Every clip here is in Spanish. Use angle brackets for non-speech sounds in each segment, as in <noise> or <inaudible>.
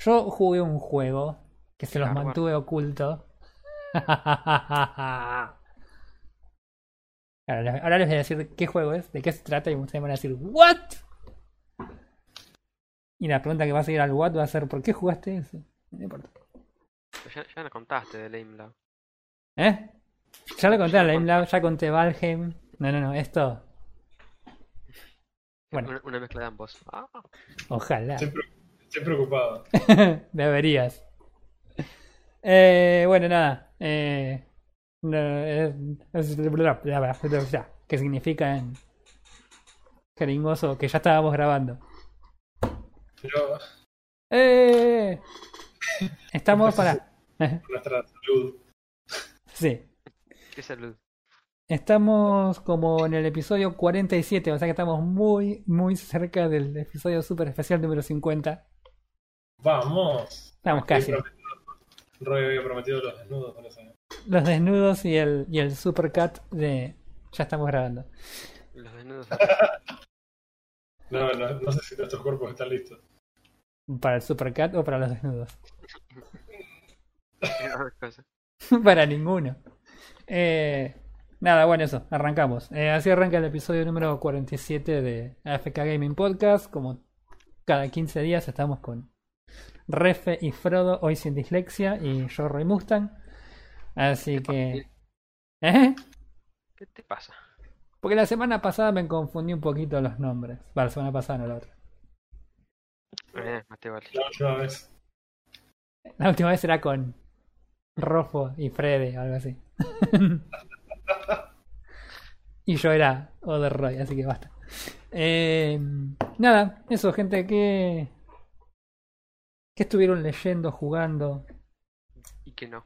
Yo jugué un juego que se los mantuve oculto. <laughs> Ahora, les- voy a decir qué juego es, de qué se trata y ustedes van a decir ¿What? Y la pregunta que va a seguir al What va a ser ¿por qué jugaste eso? No importa. Ya, ya nos contaste de Lame Lab. ¿Eh? Ya lo conté a Lame Lab, ya conté Valheim. No, no, no, esto. Bueno. Una, una mezcla de ambos. Ah, Ojalá. Estoy preocupado. <laughs> Deberías. Eh, bueno, nada. Eh, no, es- es- ¿Qué significa en jeringoso? Que ya estábamos grabando. Pero ¡Eh! Estamos para. <laughs> nuestra salud. Sí. qué salud. Estamos como en el episodio 47, o sea que estamos muy, muy cerca del episodio super especial número 50. Vamos. Estamos casi. Roy había prometido los desnudos con eso. Los desnudos y el, y el supercut de. Ya estamos grabando. Los desnudos. <laughs> No, no, no sé si nuestros cuerpos están listos. ¿Para el supercut o para los desnudos? <laughs> Para ninguno. Eh, nada, bueno, eso, arrancamos. Eh, así arranca el episodio número 47 de AFK Gaming Podcast. Como cada 15 días estamos con Refe y Frodo, hoy sin dislexia, y yo, Roy Mustang. Así que. ¿Eh? ¿Qué te pasa? Porque la semana pasada me confundí un poquito los nombres. Para la semana pasada, no la otra. Eh, vale. La última vez. La última vez era con Rofo y Freddy, algo así. <laughs> y yo era Other Roy, así que basta. Eh, nada, eso, gente, que. ¿Qué estuvieron leyendo, jugando? Y que no.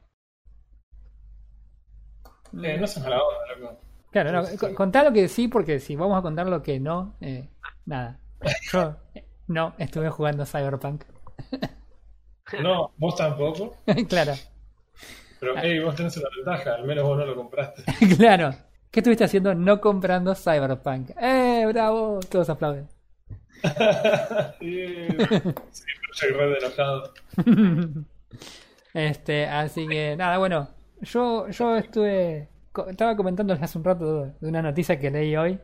Eh, no seas mala onda, loco. Claro, no, Sí. co- contá lo que sí, porque si vamos a contar lo que no, eh, nada. Yo no estuve jugando Cyberpunk. <laughs> No, vos tampoco. <laughs> claro, Pero hey, vos tenés una ventaja, al menos vos no lo compraste. <laughs> claro. ¿Qué estuviste haciendo no comprando Cyberpunk? ¡Eh, bravo! Todos aplauden. Sí, <laughs> sí, pero soy re enojado. este, así que nada, bueno, yo, yo estuve, estaba comentándoles hace un rato de una noticia que leí hoy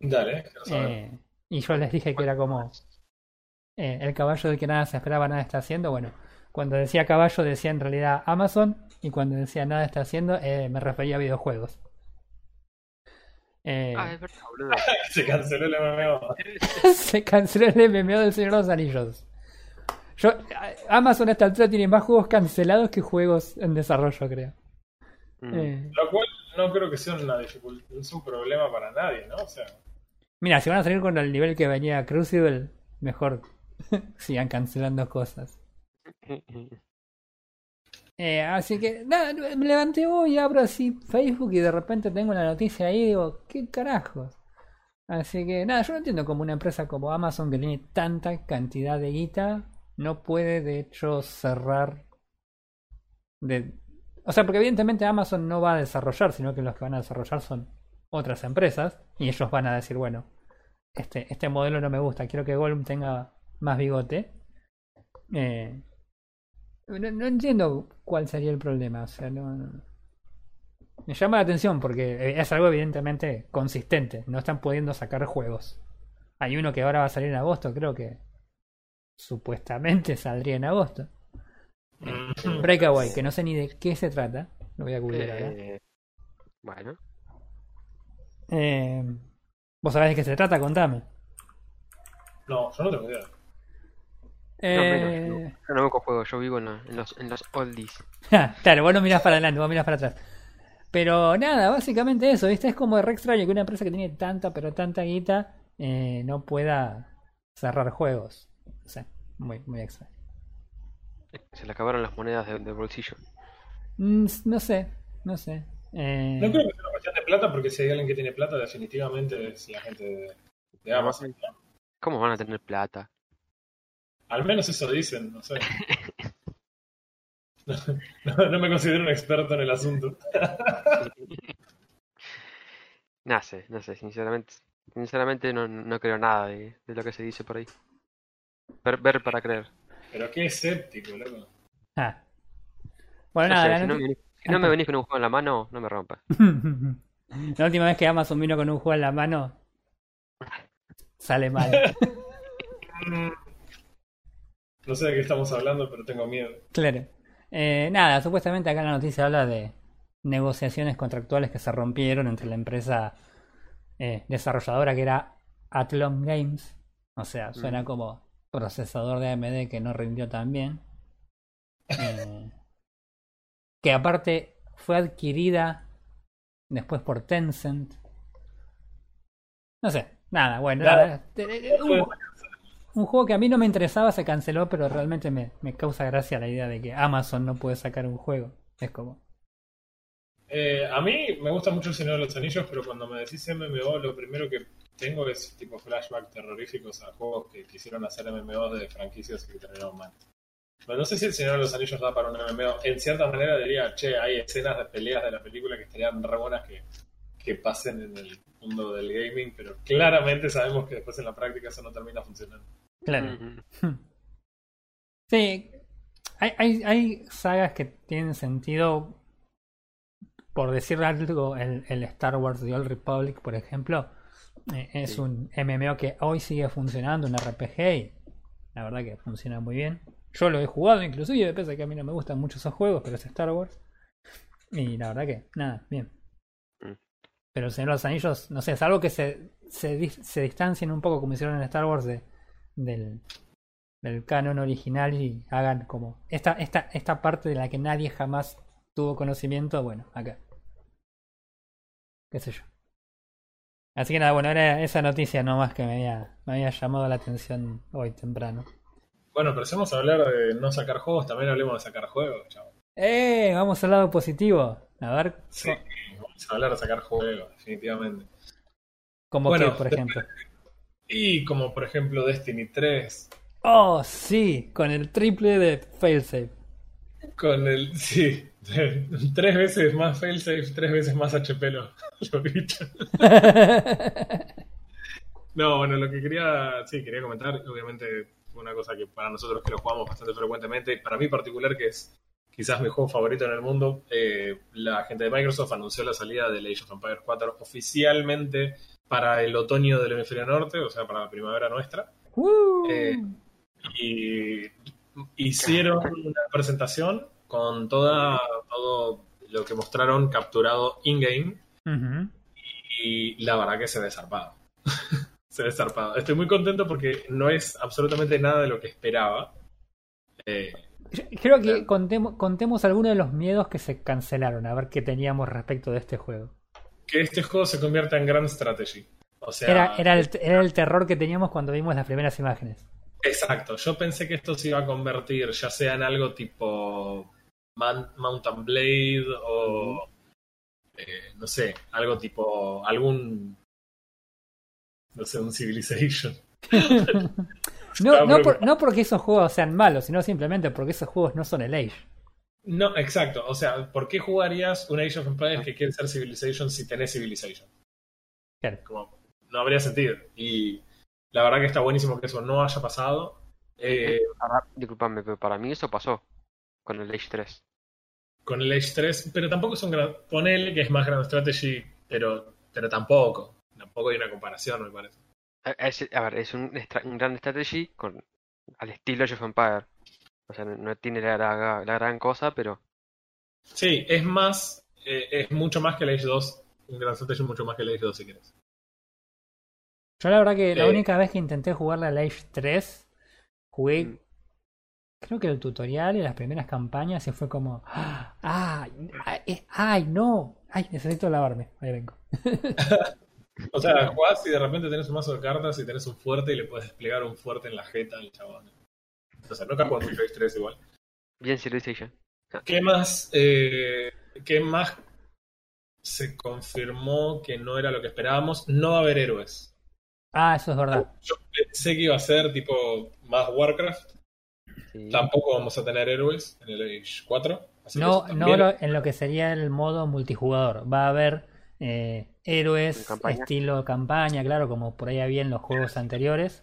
Dale, eh, y yo les dije que era como eh, el caballo de que nada se esperaba, nada está haciendo. Bueno, cuando decía caballo decía en realidad Amazon y cuando decía nada está haciendo eh, me refería a videojuegos. Eh, Ah, es verdad, boludo. <laughs> Se canceló el MMO. <laughs> se canceló el MMO del Señor de los Anillos. Yo, a- Amazon a esta altura tiene más juegos cancelados que juegos en desarrollo, creo. Mm. Eh, Lo cual no creo que sea una dificultad, no es un problema para nadie, ¿no? O sea, mira, si van a salir con el nivel que venía Crucible, mejor <laughs> sigan cancelando cosas. Eh, así que, nada, me levanté hoy, abro así Facebook y de repente tengo una noticia ahí digo, ¿qué carajos? Así que, nada, yo no entiendo cómo una empresa como Amazon que tiene tanta cantidad de guita no puede de hecho cerrar de... O sea, porque evidentemente Amazon no va a desarrollar, sino que los que van a desarrollar son otras empresas y ellos van a decir, bueno, este, este modelo no me gusta, quiero que Gollum tenga más bigote. Eh, no, no entiendo cuál sería el problema. O sea, no, no- Me llama la atención porque es algo evidentemente consistente. No están pudiendo sacar juegos. Hay uno que ahora va a salir en agosto, creo que supuestamente saldría en agosto. mm, Breakaway, que no sé ni de qué se trata. Lo voy a googlear ahora. Eh, bueno, Eh, ¿Vos sabés de qué se trata? Contame. no, yo no tengo idea. Eh, no, menos. Yo no busco juegos, yo vivo en, los- en los, en los oldies. <laughs> claro, vos no mirás para adelante, vos mirás para atrás. Pero nada, básicamente eso, ¿viste? Es como re extraño que una empresa que tiene tanta, pero tanta guita eh, no pueda cerrar juegos. O sea, muy, muy extraño. Se le acabaron las monedas de- del bolsillo. Mm, no sé, no sé. Eh, No creo que sea una cuestión de plata, porque si hay alguien que tiene plata, definitivamente es la gente de, de Amazon. ¿Cómo van a tener plata? Al menos eso dicen, no sé. No, no- no me considero un experto en el asunto. No sé, no sé, sinceramente. Sinceramente no, no creo nada de, de lo que se dice por ahí. Ver, ver para creer. Pero qué escéptico, loco. Ah. Bueno, No nada, sé, la si no, noti- me venís, si no me venís con un juego en la mano, no me rompas. <laughs> la última vez que Amazon vino con un juego en la mano, sale mal. <laughs> No sé de qué estamos hablando, pero tengo miedo. Claro. Eh, nada, supuestamente acá en la noticia habla de negociaciones contractuales que se rompieron entre la empresa eh, desarrolladora que era Athlon Games. O sea, suena Mm. como procesador de AMD que no rindió tan bien. Eh, <laughs> que aparte fue adquirida después por Tencent. No sé, nada, bueno. Nada. nada, eh, eh, un, juego que a mí no me interesaba se canceló, pero realmente me, me causa gracia la idea de que Amazon no puede sacar un juego. Es como. Eh, a mí me gusta mucho el Señor de los Anillos, pero cuando me decís MMO, lo primero que tengo es tipo flashback terroríficos a juegos que quisieron hacer MMOs de franquicias que terminaron mal. Pero no sé si el Señor de los Anillos da para un MMO. En cierta manera diría, che, hay escenas de peleas de la película que estarían re buenas que, que pasen en el mundo del gaming, pero claramente sabemos que después en la práctica eso no termina funcionando. Claro. Sí, hay, hay, hay sagas que tienen sentido. Por decir algo, el, el Star Wars The Old Republic, por ejemplo, eh, es Sí. un MMO que hoy sigue funcionando, un RPG, y la verdad que funciona muy bien. Yo lo he jugado inclusive, pese a que a mí no me gustan mucho esos juegos, pero es Star Wars. Y la verdad que, nada, bien. Mm. Pero el Señor de los Anillos, no sé, es algo que se, se, se distancien un poco como hicieron en Star Wars de, del, del canon original y hagan como esta, esta, esta parte de la que nadie jamás tuvo conocimiento, bueno, acá. Qué sé yo. Así que nada, bueno, era esa noticia nomás que me había, me había llamado la atención hoy temprano. Bueno, pero si vamos a hablar de no sacar juegos, también hablemos de sacar juegos, chavo. ¡Eh! Vamos al lado positivo. A ver, Sí, vamos a hablar de sacar juegos, definitivamente. como Bueno, que, por ejemplo. Y como por ejemplo Destiny 3, Oh, sí, con el triple de failsafe. con el. Sí, <laughs> tres veces más failsafe, tres veces más HP lo, <laughs> lo. <laughs> No, bueno, lo que quería, sí, quería comentar, obviamente una cosa que para nosotros que lo jugamos bastante frecuentemente, para mí particular, que es quizás mi juego favorito en el mundo, eh, la gente de Microsoft anunció la salida de Age of Empires 4 oficialmente para el otoño del hemisferio norte, o sea, para la primavera nuestra. Uh. Eh, y hicieron una presentación con toda, todo lo que mostraron capturado in-game y la verdad que se ve zarpado. <laughs> se ve zarpado. Estoy muy contento porque no es absolutamente nada de lo que esperaba. Eh, Creo que contemos, contemos algunos de los miedos que se cancelaron, a ver qué teníamos respecto de este juego. Que este juego se convierta en Grand Strategy. O sea, Era, era, el, era el terror que teníamos cuando vimos las primeras imágenes. exacto. Yo pensé que esto se iba a convertir ya sea en algo tipo Man- Mountain Blade o eh, no sé, algo tipo algún no sé, un Civilization. <laughs> No, no, pero- por- no porque esos juegos sean malos, sino simplemente porque esos juegos no son el Age. No, exacto. O sea, ¿por qué jugarías un Age of Empires que quiere ser Civilization si tenés Civilization? Claro. Como, no habría sentido. Y la verdad que está buenísimo que eso no haya pasado. Eh, Para- disculpame, pero para mí eso pasó con el Age 3. con el Age 3, pero tampoco es un gran. Ponele que es más Grand Strategy, pero, pero tampoco. Tampoco hay una comparación, me parece. A, es- a ver, es un, un gran strategy con, al estilo Age of Empire. O sea, no, no tiene la, la- la gran cosa, pero Sí, es más. eh, es mucho más que el Age 2. Un Grand Strategy mucho más que el Age 2, si quieres. Yo la verdad que la Eh. única vez que intenté jugarle al Age 3, jugué Mm. creo que el tutorial y las primeras campañas y fue como, ah, ay, ay, ay, no, ay, necesito lavarme, ahí vengo. <laughs> O sea, jugás y de repente tenés un mazo de cartas y tenés un fuerte y le puedes desplegar un fuerte en la jeta al chabón. O sea, nunca mucho Age 3 igual. bien Civilization. ¿Qué más, eh, ¿Qué más se confirmó que no era lo que esperábamos? No va a haber héroes. Ah, eso es verdad. Yo pensé que iba a ser tipo más Warcraft. Sí. Tampoco vamos a tener héroes en el Age 4. así que No, no lo- en lo que sería el modo multijugador. Va a haber eh, héroes campaña. estilo campaña, claro, como por ahí había en los juegos anteriores.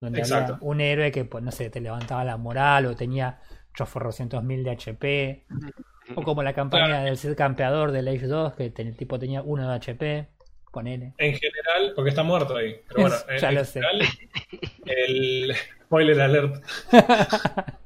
Donde Exacto. había un héroe que, pues, no sé, te levantaba la moral o tenía 800.000 de HP. O como la campaña del Cid Campeador del Age 2, que el tipo tenía 1 de HP. Ponele. En general, porque está muerto ahí. Pero bueno, en, <laughs> Ya en lo sé. general, el <laughs> spoiler alert. <laughs>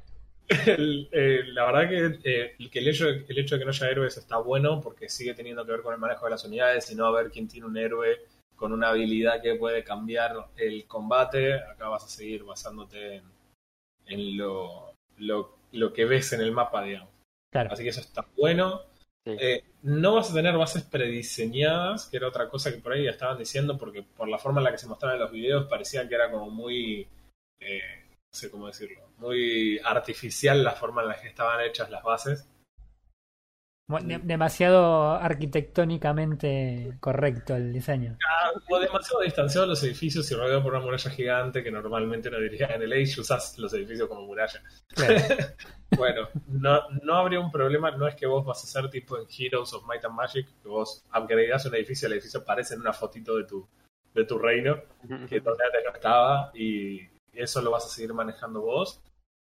El- eh, la verdad que, eh, que el, hecho, el hecho de que no haya héroes está bueno porque sigue teniendo que ver con el manejo de las unidades y no a ver quién tiene un héroe con una habilidad que puede cambiar el combate. Acá vas a seguir basándote en, en lo, lo, lo que ves en el mapa, digamos. Claro. Así que eso está bueno. Sí. Eh, no vas a tener bases prediseñadas, que era otra cosa que por ahí ya estaban diciendo, porque por la forma en la que se mostraban en los videos parecía que era como muy, eh, no sé cómo decirlo, muy artificial la forma en la que estaban hechas las bases. De- demasiado arquitectónicamente correcto el diseño. O demasiado distanciados los edificios y rodeado por una muralla gigante que normalmente no diría en el Age usas los edificios como muralla. Claro. <laughs> Bueno, no, no habría un problema, no es que vos vas a hacer tipo en Heroes of Might and Magic, que vos upgradeás un edificio, el edificio aparece en una fotito de tu, de tu reino, que todavía te lo estaba, y eso lo vas a seguir manejando vos.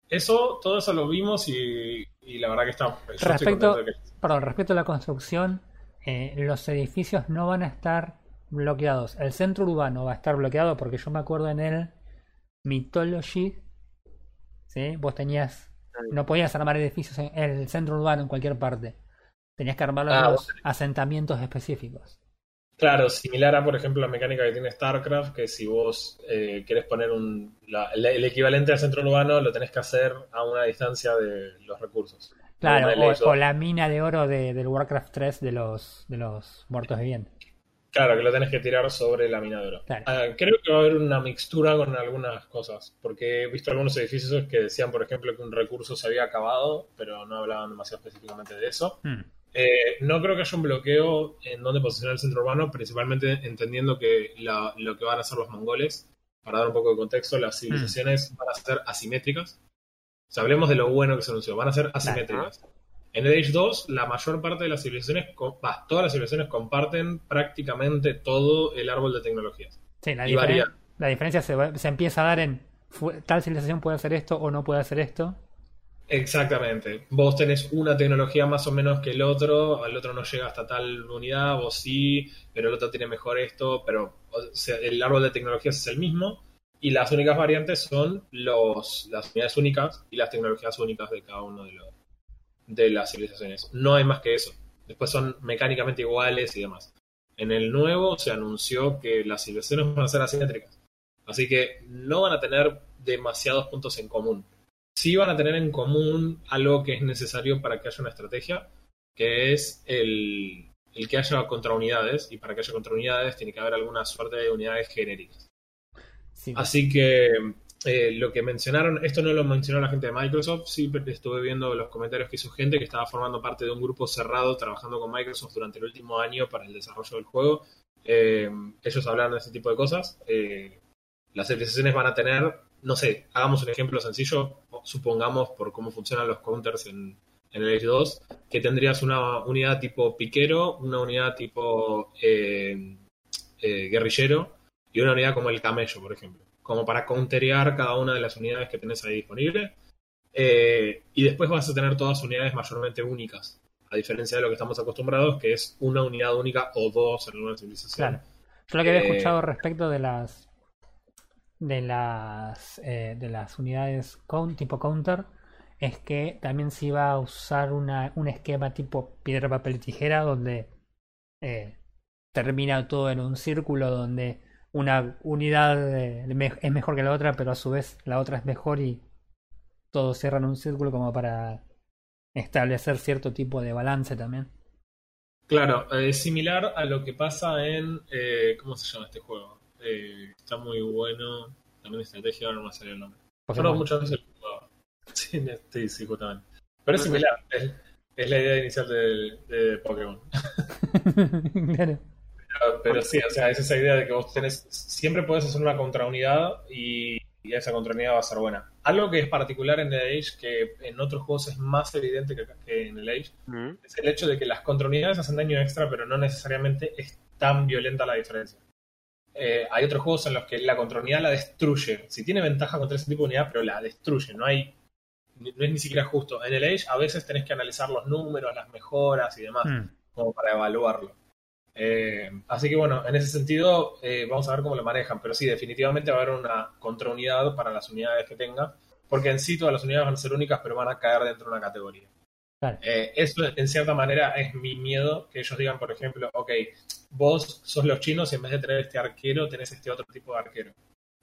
Eso, todo eso lo vimos y, y la verdad que está. Respecto- que- Perdón, respecto a la construcción, eh, los edificios no van a estar bloqueados. El centro urbano va a estar bloqueado porque yo me acuerdo en el Mythology, ¿sí? Vos tenías, no podías armar edificios en el centro urbano en cualquier parte. Tenías que armarlos en Ah, los asentamientos específicos. Claro, similar a, por ejemplo, la mecánica que tiene StarCraft, que si vos eh, querés poner un, la- el, el equivalente al centro urbano, lo tenés que hacer a una distancia de los recursos. Claro, o, o 2. la mina de oro de, del Warcraft 3 de los, de los muertos vivientes. Claro, que lo tenés que tirar sobre la mina de oro. Claro. Ah, creo que va a haber una mixtura con algunas cosas, porque he visto algunos edificios que decían, por ejemplo, que un recurso se había acabado, pero no hablaban demasiado específicamente de eso. Hmm. Eh, no creo que haya un bloqueo en donde posicionar el centro urbano, principalmente entendiendo que la- lo que van a hacer los mongoles, para dar un poco de contexto, las civilizaciones van a ser asimétricas. O sea, hablemos de lo bueno que se anunció, van a ser asimétricas. En el Age 2, la mayor parte de las civilizaciones, bah, todas las civilizaciones comparten prácticamente todo el árbol de tecnologías. Sí, la, Y diferen- varía. la diferencia se, va- se empieza a dar en tal civilización puede hacer esto o no puede hacer esto. Exactamente. Vos tenés una tecnología más o menos que el otro, al otro no llega hasta tal unidad, vos sí, pero el otro tiene mejor esto, pero o el árbol de tecnologías es el mismo y las únicas variantes son los, las unidades únicas y las tecnologías únicas de cada uno de, los, de las civilizaciones. No hay más que eso. Después son mecánicamente iguales y demás. En el nuevo se anunció que las civilizaciones van a ser asimétricas. Así que no van a tener demasiados puntos en común sí van a tener en común algo que es necesario para que haya una estrategia, que es el, el que haya contraunidades, y para que haya contraunidades tiene que haber alguna suerte de unidades genéricas. Sí, Así que eh, lo que mencionaron, esto no lo mencionó la gente de Microsoft, sí pero estuve viendo los comentarios que hizo gente que estaba formando parte de un grupo cerrado trabajando con Microsoft durante el último año para el desarrollo del juego. Eh, ellos hablaron de ese tipo de cosas. Eh, las civilizaciones van a tener, no sé, hagamos un ejemplo sencillo, supongamos por cómo funcionan los counters en, en el Age 2, que tendrías una unidad tipo piquero, una unidad tipo eh, eh, guerrillero y una unidad como el camello, por ejemplo, como para counterear cada una de las unidades que tenés ahí disponible. Eh, y después vas a tener todas unidades mayormente únicas, a diferencia de lo que estamos acostumbrados, que es una unidad única o dos en una civilización. claro. Yo lo que había Eh, escuchado respecto de las de las eh, de las unidades count- tipo counter es que también se iba a usar una, un esquema tipo piedra, papel tijera donde eh, termina todo en un círculo donde una unidad eh, es mejor que la otra, pero a su vez la otra es mejor y todos cierran un círculo como para establecer cierto tipo de balance también. Claro, es similar a lo que pasa en. ¿Cómo se llama este juego? Eh, está muy bueno. También estrategia, ahora no me sale el nombre. Yo muchas veces lo jugaba. <laughs> Sí, este, sí, justamente. Pero es similar. Es, es la idea inicial de, de Pokémon. <laughs> Claro. Pero, pero sí, o sea, es esa idea de que vos tenés. Siempre podés hacer una contraunidad y, y esa contraunidad va a ser buena. Algo que es particular en The Age, que en otros juegos es más evidente que, que en el Age, Mm. es el hecho de que las contraunidades hacen daño extra, pero no necesariamente es tan violenta la diferencia. Eh, hay otros juegos en los que la contra-unidad la destruye. Si tiene ventaja contra ese tipo de unidad, pero la destruye. No hay. No es ni siquiera justo. En el Age a veces tenés que analizar los números, las mejoras y demás, Mm. como para evaluarlo. Eh, así que bueno, en ese sentido, eh, vamos a ver cómo lo manejan. Pero sí, definitivamente va a haber una contraunidad para las unidades que tenga. Porque en sí todas las unidades van a ser únicas, pero van a caer dentro de una categoría. Claro. Eh, eso, en cierta manera, es mi miedo. Que ellos digan, por ejemplo, ok, vos sos los chinos y en vez de tener este arquero, tenés este otro tipo de arquero.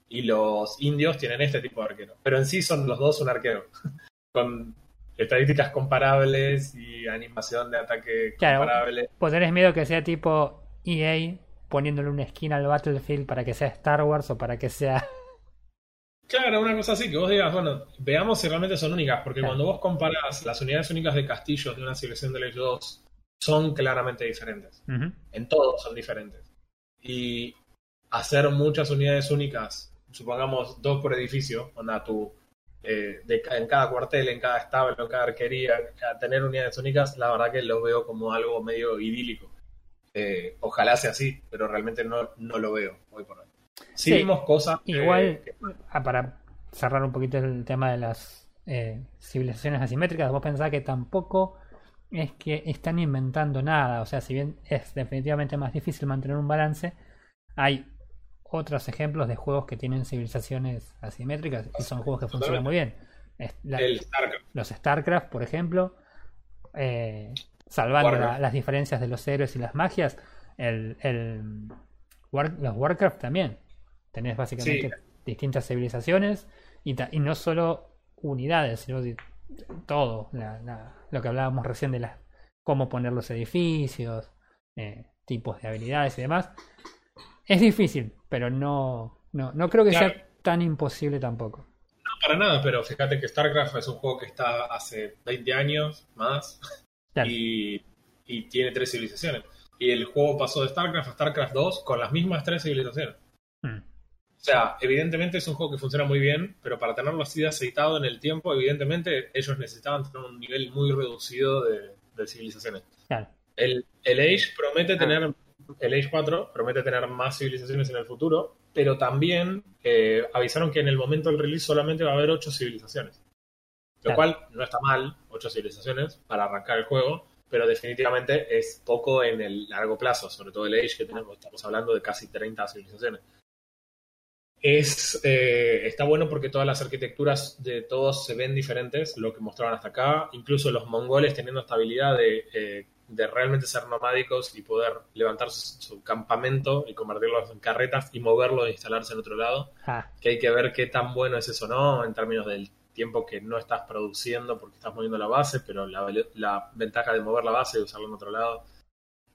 Y los indios tienen este tipo de arquero. Pero en sí son los dos un arquero. <laughs> Con estadísticas comparables y animación de ataque Claro. comparable. Pues tenés miedo que sea tipo EA poniéndole una esquina al Battlefield para que sea Star Wars o para que sea. Claro, una cosa así, que vos digas, bueno, veamos si realmente son únicas, porque Claro. cuando vos comparás las unidades únicas de castillos de una civilización de Age 2, son claramente diferentes. En todos son diferentes. Y hacer muchas unidades únicas, supongamos dos por edificio, onda tu, eh, de, en cada cuartel, en cada establo, en cada arquería, tener unidades únicas, la verdad que lo veo como algo medio idílico. Eh, ojalá sea así, pero realmente no, no lo veo hoy por hoy. Sí, Sí. vimos cosas. eh, Igual, que- ah, para cerrar un poquito el tema de las eh, civilizaciones asimétricas, vos pensás que tampoco es que están inventando nada. O sea, si bien es definitivamente más difícil mantener un balance, hay otros ejemplos de juegos que tienen civilizaciones asimétricas y son juegos que funcionan muy bien. Es- la- el StarCraft. los StarCraft, por ejemplo, eh, salvando la- las diferencias de los héroes y las magias, el, el War- los Warcraft también. Tenés básicamente distintas civilizaciones y, ta- y no solo unidades, sino todo. la- la- lo que hablábamos recién de las cómo poner los edificios, eh, tipos de habilidades y demás. Es difícil, pero no, no, no creo que Claro. sea tan imposible tampoco. No para nada, pero fíjate que StarCraft es un juego que está hace 20 años más Claro. y, y tiene tres civilizaciones. Y el juego pasó de StarCraft a StarCraft 2 con las mismas tres civilizaciones. O sea, evidentemente es un juego que funciona muy bien, pero para tenerlo así de aceitado en el tiempo, evidentemente ellos necesitaban tener un nivel muy reducido de, de civilizaciones. Claro. El, el Age promete Ah. tener, el Age 4 promete tener más civilizaciones en el futuro, pero también eh, avisaron que en el momento del release solamente va a haber 8 civilizaciones. Lo Claro. cual no está mal, 8 civilizaciones para arrancar el juego, pero definitivamente es poco en el largo plazo, sobre todo el Age que tenemos, estamos hablando de casi 30 civilizaciones. Es, eh, está bueno porque todas las arquitecturas de todos se ven diferentes, lo que mostraban hasta acá, incluso los mongoles teniendo esta habilidad de, eh, de realmente ser nomádicos y poder levantar su, su campamento y convertirlos en carretas y moverlo e instalarse en otro lado, Ah, que hay que ver qué tan bueno es eso, ¿no? En términos del tiempo que no estás produciendo porque estás moviendo la base, pero la, la ventaja de mover la base y usarlo en otro lado.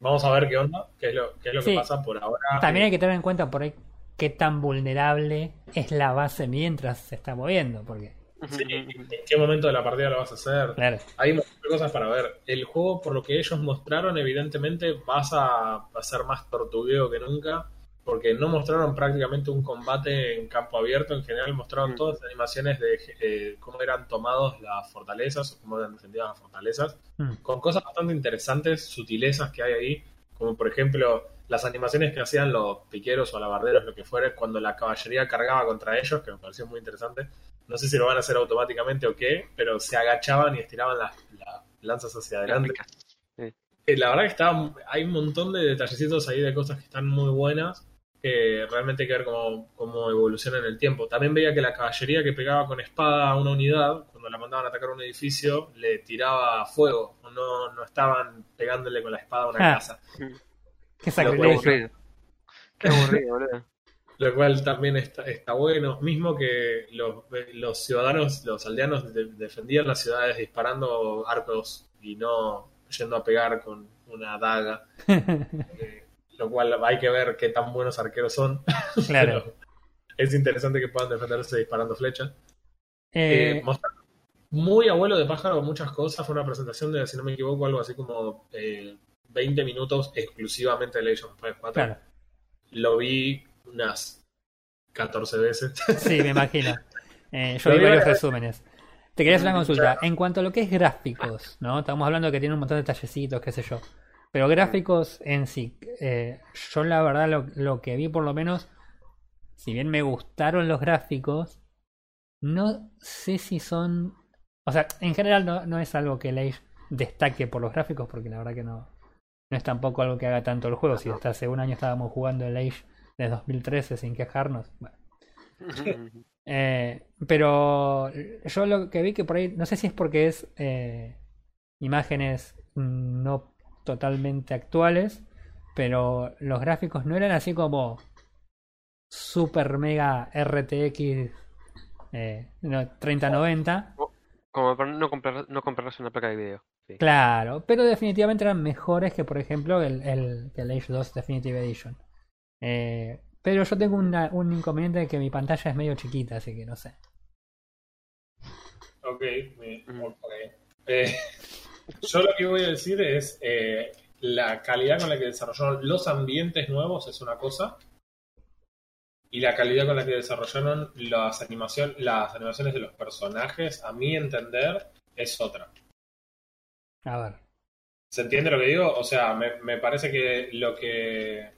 Vamos a ver qué onda, qué es lo, qué es lo Sí. que pasa por ahora. También hay que tener en cuenta por ahí qué tan vulnerable es la base mientras se está moviendo, porque, Sí, ¿En qué momento de la partida lo vas a hacer? claro, Hay muchas cosas para ver. El juego, por lo que ellos mostraron, evidentemente vas a, a ser más tortugueo que nunca, porque no mostraron prácticamente un combate en campo abierto. En general mostraron Mm. todas las animaciones de eh, cómo eran tomados las fortalezas o cómo eran defendidas las fortalezas, Mm. con cosas bastante interesantes, sutilezas que hay ahí, como por ejemplo las animaciones que hacían los piqueros o alabarderos, lo que fuera, cuando la caballería cargaba contra ellos, que me pareció muy interesante. No sé si lo van a hacer automáticamente o qué, pero se agachaban y estiraban las, las lanzas hacia adelante. Eh, La verdad que está, hay un montón de detallecitos ahí de cosas que están muy buenas, que realmente hay que ver cómo, cómo evoluciona en el tiempo. También veía que la caballería que pegaba con espada a una unidad, cuando la mandaban a atacar un edificio, le tiraba fuego, no, no estaban pegándole con la espada a una Ah. casa. Qué Qué sacrilegio. aburrido. Qué aburrido, boludo. Lo cual también está, está bueno. Mismo que los, los ciudadanos, los aldeanos de- defendían las ciudades disparando arcos y no yendo a pegar con una daga. <laughs> Eh, lo cual hay que ver qué tan buenos arqueros son. <laughs> claro. Pero es interesante que puedan defenderse disparando flechas. Eh, Eh, muy abuelo de pájaro muchas cosas. Fue una presentación de, si no me equivoco, algo así como eh, 20 minutos exclusivamente de Age of Empires 4. claro, Lo vi unas 14 veces. <laughs> sí, me imagino. Eh, yo Lo vi varios resúmenes. Te quería hacer una consulta. En cuanto a lo que es gráficos, ¿no? Estamos hablando que tiene un montón de tallecitos, qué sé yo. Pero gráficos en sí, eh, yo la verdad lo, lo que vi por lo menos, si bien me gustaron los gráficos, no sé si son... O sea, en general no, no es algo que Age destaque por los gráficos, porque la verdad que no, no es tampoco algo que haga tanto el juego. Si hasta hace un año estábamos jugando el Age de 2013 sin quejarnos. Bueno. <laughs> Eh, pero yo lo que vi que por ahí, no sé si es porque es eh, imágenes no totalmente actuales, pero los gráficos no eran así como super mega RTX eh, no, 3090. Como para no, comprar, no comprarse una placa de video. Sí. Claro, pero definitivamente eran mejores que por ejemplo el, el, el Age 2 Definitive Edition. Eh, pero yo tengo una, un inconveniente de que mi pantalla es medio chiquita, así que no sé. Ok, me- ok. Eh, <laughs> yo lo que voy a decir es eh, la calidad con la que desarrollaron los ambientes nuevos es una cosa y la calidad con la que desarrollaron las, animación, las animaciones de los personajes, a mi entender, es otra. A ver. ¿Se entiende lo que digo? O sea, me, me parece que lo que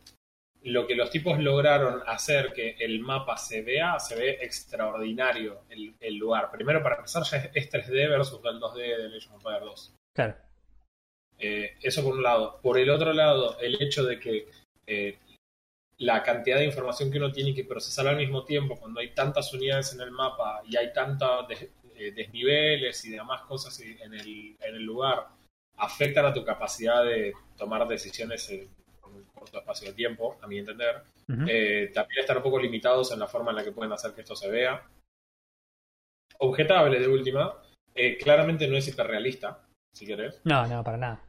lo que los tipos lograron hacer que el mapa se vea, se ve extraordinario el, el lugar. Primero, para empezar, ya es, es 3D versus el 2D de Legend of Fire 2. Claro. Eh, eso por un lado. Por el otro lado, el hecho de que eh, la cantidad de información que uno tiene que procesar al mismo tiempo, cuando hay tantas unidades en el mapa y hay des- eh, desniveles y demás cosas en el, en el lugar, afectan a tu capacidad de tomar decisiones en un corto espacio de tiempo, a mi entender. Eh, también están un poco limitados en la forma en la que pueden hacer que esto se vea. Objetable de última, eh, claramente no es hiperrealista, si querés No, no, para nada.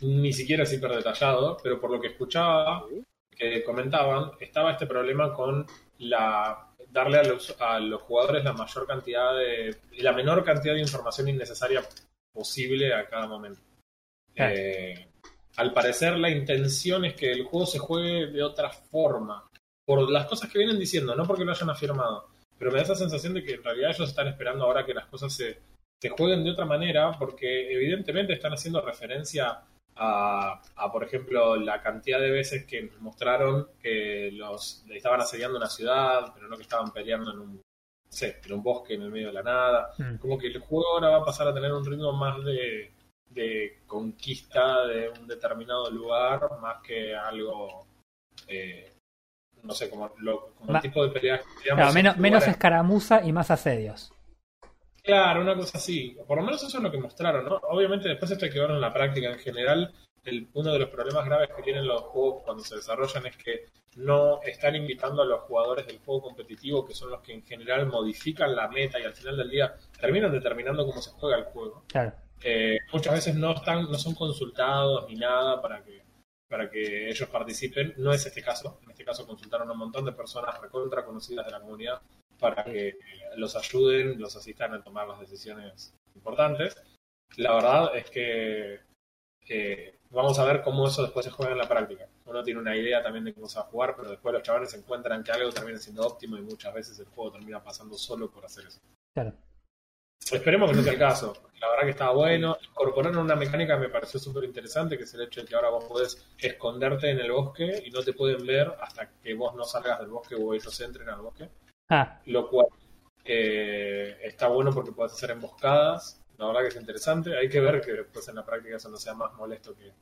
ni siquiera es hiper detallado, pero por lo que escuchaba que comentaban, estaba este problema con la darle a los, a los jugadores la mayor cantidad de la menor cantidad de información innecesaria posible a cada momento. Claro. Eh, al parecer la intención es que el juego se juegue de otra forma, por las cosas que vienen diciendo, no porque lo hayan afirmado, pero me da esa sensación de que en realidad ellos están esperando ahora que las cosas se, se jueguen de otra manera, porque evidentemente están haciendo referencia a, a, por ejemplo, la cantidad de veces que nos mostraron que los le estaban asediando una ciudad, pero no que estaban peleando en un, no sé, en un bosque en el medio de la nada. Mm. Como que el juego ahora va a pasar a tener un ritmo más de, de conquista de un determinado lugar, más que algo, eh, no sé, como, lo, como el tipo de peleas que digamos, Claro, en menos, menos escaramuza y más asedios. Claro, una cosa así. Por lo menos eso es lo que mostraron, ¿no? Obviamente después esto hay que verlo en la práctica. En general, el- uno de los problemas graves que tienen los juegos cuando se desarrollan es que no están invitando a los jugadores del juego competitivo, que son los que en general modifican la meta y al final del día terminan determinando cómo se juega el juego. Claro. Eh, muchas veces no están, no son consultados ni nada para que para que ellos participen. No es este caso. En este caso consultaron a un montón de personas recontra conocidas de la comunidad para que los ayuden, los asistan a tomar las decisiones importantes. La verdad es que eh, vamos a ver cómo eso después se juega en la práctica. Uno tiene una idea también de cómo se va a jugar, pero después los chavales encuentran que algo termina siendo óptimo y muchas veces el juego termina pasando solo por hacer eso. Claro. Esperemos que no sea el caso. La verdad que estaba bueno. Incorporaron una mecánica que me pareció súper interesante, que es el hecho de que ahora vos podés esconderte en el bosque y no te pueden ver hasta que vos no salgas del bosque o ellos entren al bosque. Ah, Lo cual eh, está bueno porque podés hacer emboscadas. La verdad que es interesante. Hay que ver que después en la práctica eso no sea más molesto que,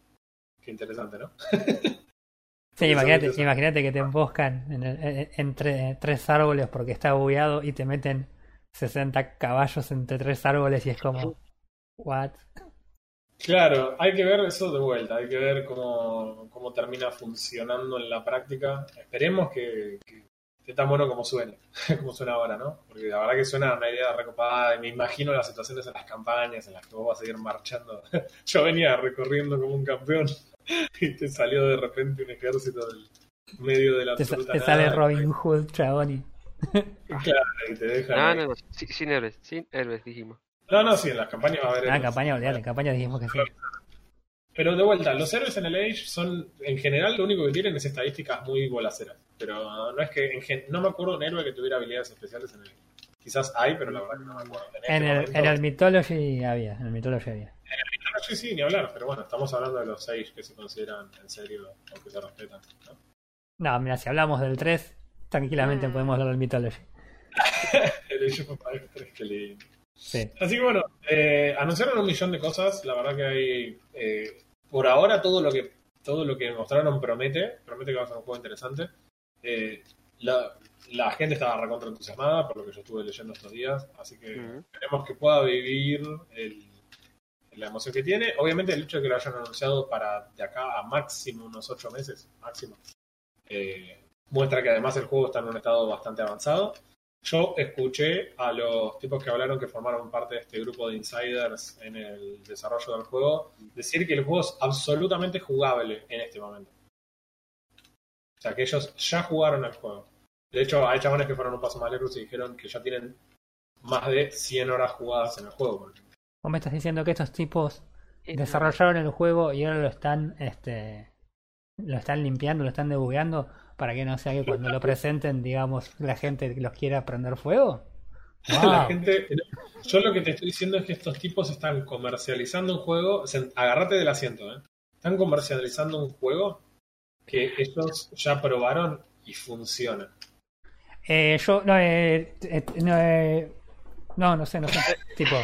que interesante, ¿no? <laughs> sí, imagínate, imagínate que te emboscan en el- en- entre tres árboles porque está bugueado y te meten 60 caballos entre tres árboles y es como. ¿What? Claro, hay que ver eso de vuelta, hay que ver cómo, cómo termina funcionando en la práctica. Esperemos que, que esté tan bueno como suene, <laughs> como suena ahora, ¿no? Porque la verdad que suena una idea recopada y me imagino las situaciones en las campañas en las que vos vas a ir marchando. <laughs> Yo venía recorriendo como un campeón <laughs> y te salió de repente un ejército del medio de la Te, absoluta te sale. Robin Hood, chabón. y- Claro, y te dejan No, ahí. no, no, sin, sin héroes, sin héroes dijimos. No, no, sí, en las campañas va a haber... Ah, en campaña, en campaña dijimos que sí. Pero de vuelta, los héroes en el Age son, en general, lo único que tienen es estadísticas muy bolaceras. Pero no es que, en gen- no me acuerdo de un héroe que tuviera habilidades especiales en el. Quizás hay, pero la verdad que no me acuerdo. En este el, en el Mythology había, en el Mythology había. Mythology sí, sí, ni hablar, pero bueno, estamos hablando de los seis que se consideran en serio o que se respetan. ¿no? No, mira, si hablamos del 3, tranquilamente Mm. podemos hablar del Mythology. <laughs> El of Empires 3, qué lindo. Sí. Así que bueno, eh, anunciaron un millón de cosas. La verdad que hay. eh, por ahora todo lo que todo lo que mostraron promete. Promete que va a ser un juego interesante. Eh, la, la gente estaba recontra entusiasmada por lo que yo estuve leyendo estos días. Así que Ujú. esperemos que pueda vivir el- la emoción que tiene. Obviamente el hecho de que lo hayan anunciado para de acá a máximo unos ocho meses, máximo, eh, muestra que además el juego está en un estado bastante avanzado. Yo escuché a los tipos que hablaron que formaron parte de este grupo de insiders en el desarrollo del juego decir que el juego es absolutamente jugable en este momento. O sea, que ellos ya jugaron al juego. De hecho, hay chabones que fueron un paso más lejos y dijeron que ya tienen más de 100 horas jugadas en el juego. Vos me estás diciendo que estos tipos desarrollaron el juego y ahora lo están, este, lo están limpiando, lo están debugueando para que no sea que cuando lo presenten, digamos, la gente los quiera prender fuego. <laughs> La Wow. gente, yo lo que te estoy diciendo es que estos tipos están comercializando un juego. Agárrate del asiento, ¿eh? Están comercializando un juego que ellos ya probaron y funciona. Eh, yo, no, eh, eh, no, eh, no, no sé, no sé. <laughs> tipo,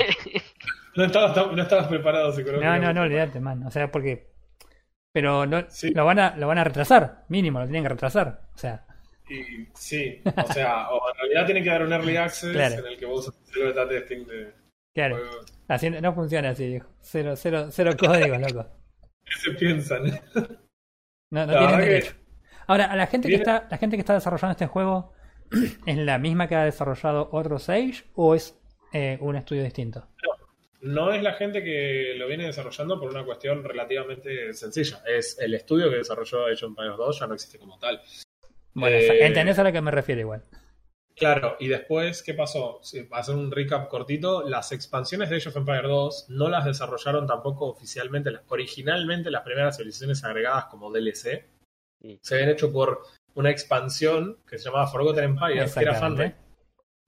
No estabas, no estabas preparado no, psicológicamente. no, no, olvidate, man. O sea, porque. Pero no, Sí. lo, van a, lo van a retrasar, mínimo, lo tienen que retrasar. O sea, Y, sí, o sea, o en realidad tiene que dar un early <laughs> access Claro. en el que vos haces el beta testing de claro, así no no funciona así, viejo. Cero, cero, cero códigos, loco. ¿Qué <laughs> se piensan? No, no La tienen que- derecho. Ahora, a la gente que está, la gente que está desarrollando este juego, <clears throat> ¿es la misma que ha desarrollado otro Sage o es eh, un estudio distinto? No es la gente que lo viene desarrollando por una cuestión relativamente sencilla. Es el estudio que desarrolló Age of Empires 2 ya no existe como tal. Bueno, Eh, ¿entendés a lo que me refiero igual? Claro, y después, ¿qué pasó? Sí, hacer un recap cortito, las expansiones de Age of Empires 2 no las desarrollaron tampoco oficialmente. Las- Originalmente las primeras civilizaciones agregadas como DLC Sí. se habían hecho por una expansión que se llamaba Forgotten Empires, que era fanfic.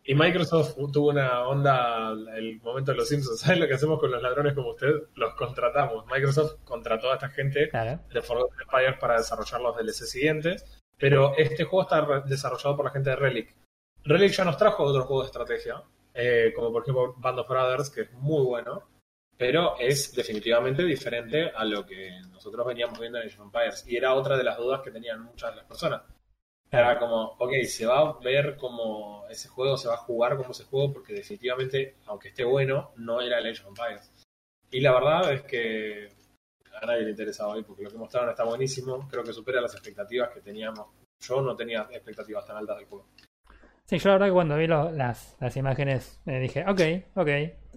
Y Microsoft tuvo una onda, el momento de los Simpsons, ¿sabes lo que hacemos con los ladrones como usted? Los contratamos. Microsoft contrató a esta gente Claro. de Forgotten Empires para desarrollar los DLC siguientes, pero este juego está desarrollado por la gente de Relic. Relic ya nos trajo otro juego de estrategia, eh, como por ejemplo Band of Brothers, que es muy bueno, pero es definitivamente diferente a lo que nosotros veníamos viendo en Age of Empires. Y era otra de las dudas que tenían muchas de las personas. Era como, ok, se va a ver como ese juego, se va a jugar como ese juego, porque definitivamente, aunque esté bueno, no era el Age of Empires. Y la verdad es que a nadie le interesaba hoy, porque lo que mostraron está buenísimo. Creo que supera las expectativas que teníamos. Yo no tenía expectativas tan altas del juego. Sí, yo la verdad que cuando vi lo- las, las imágenes eh, dije, ok, ok,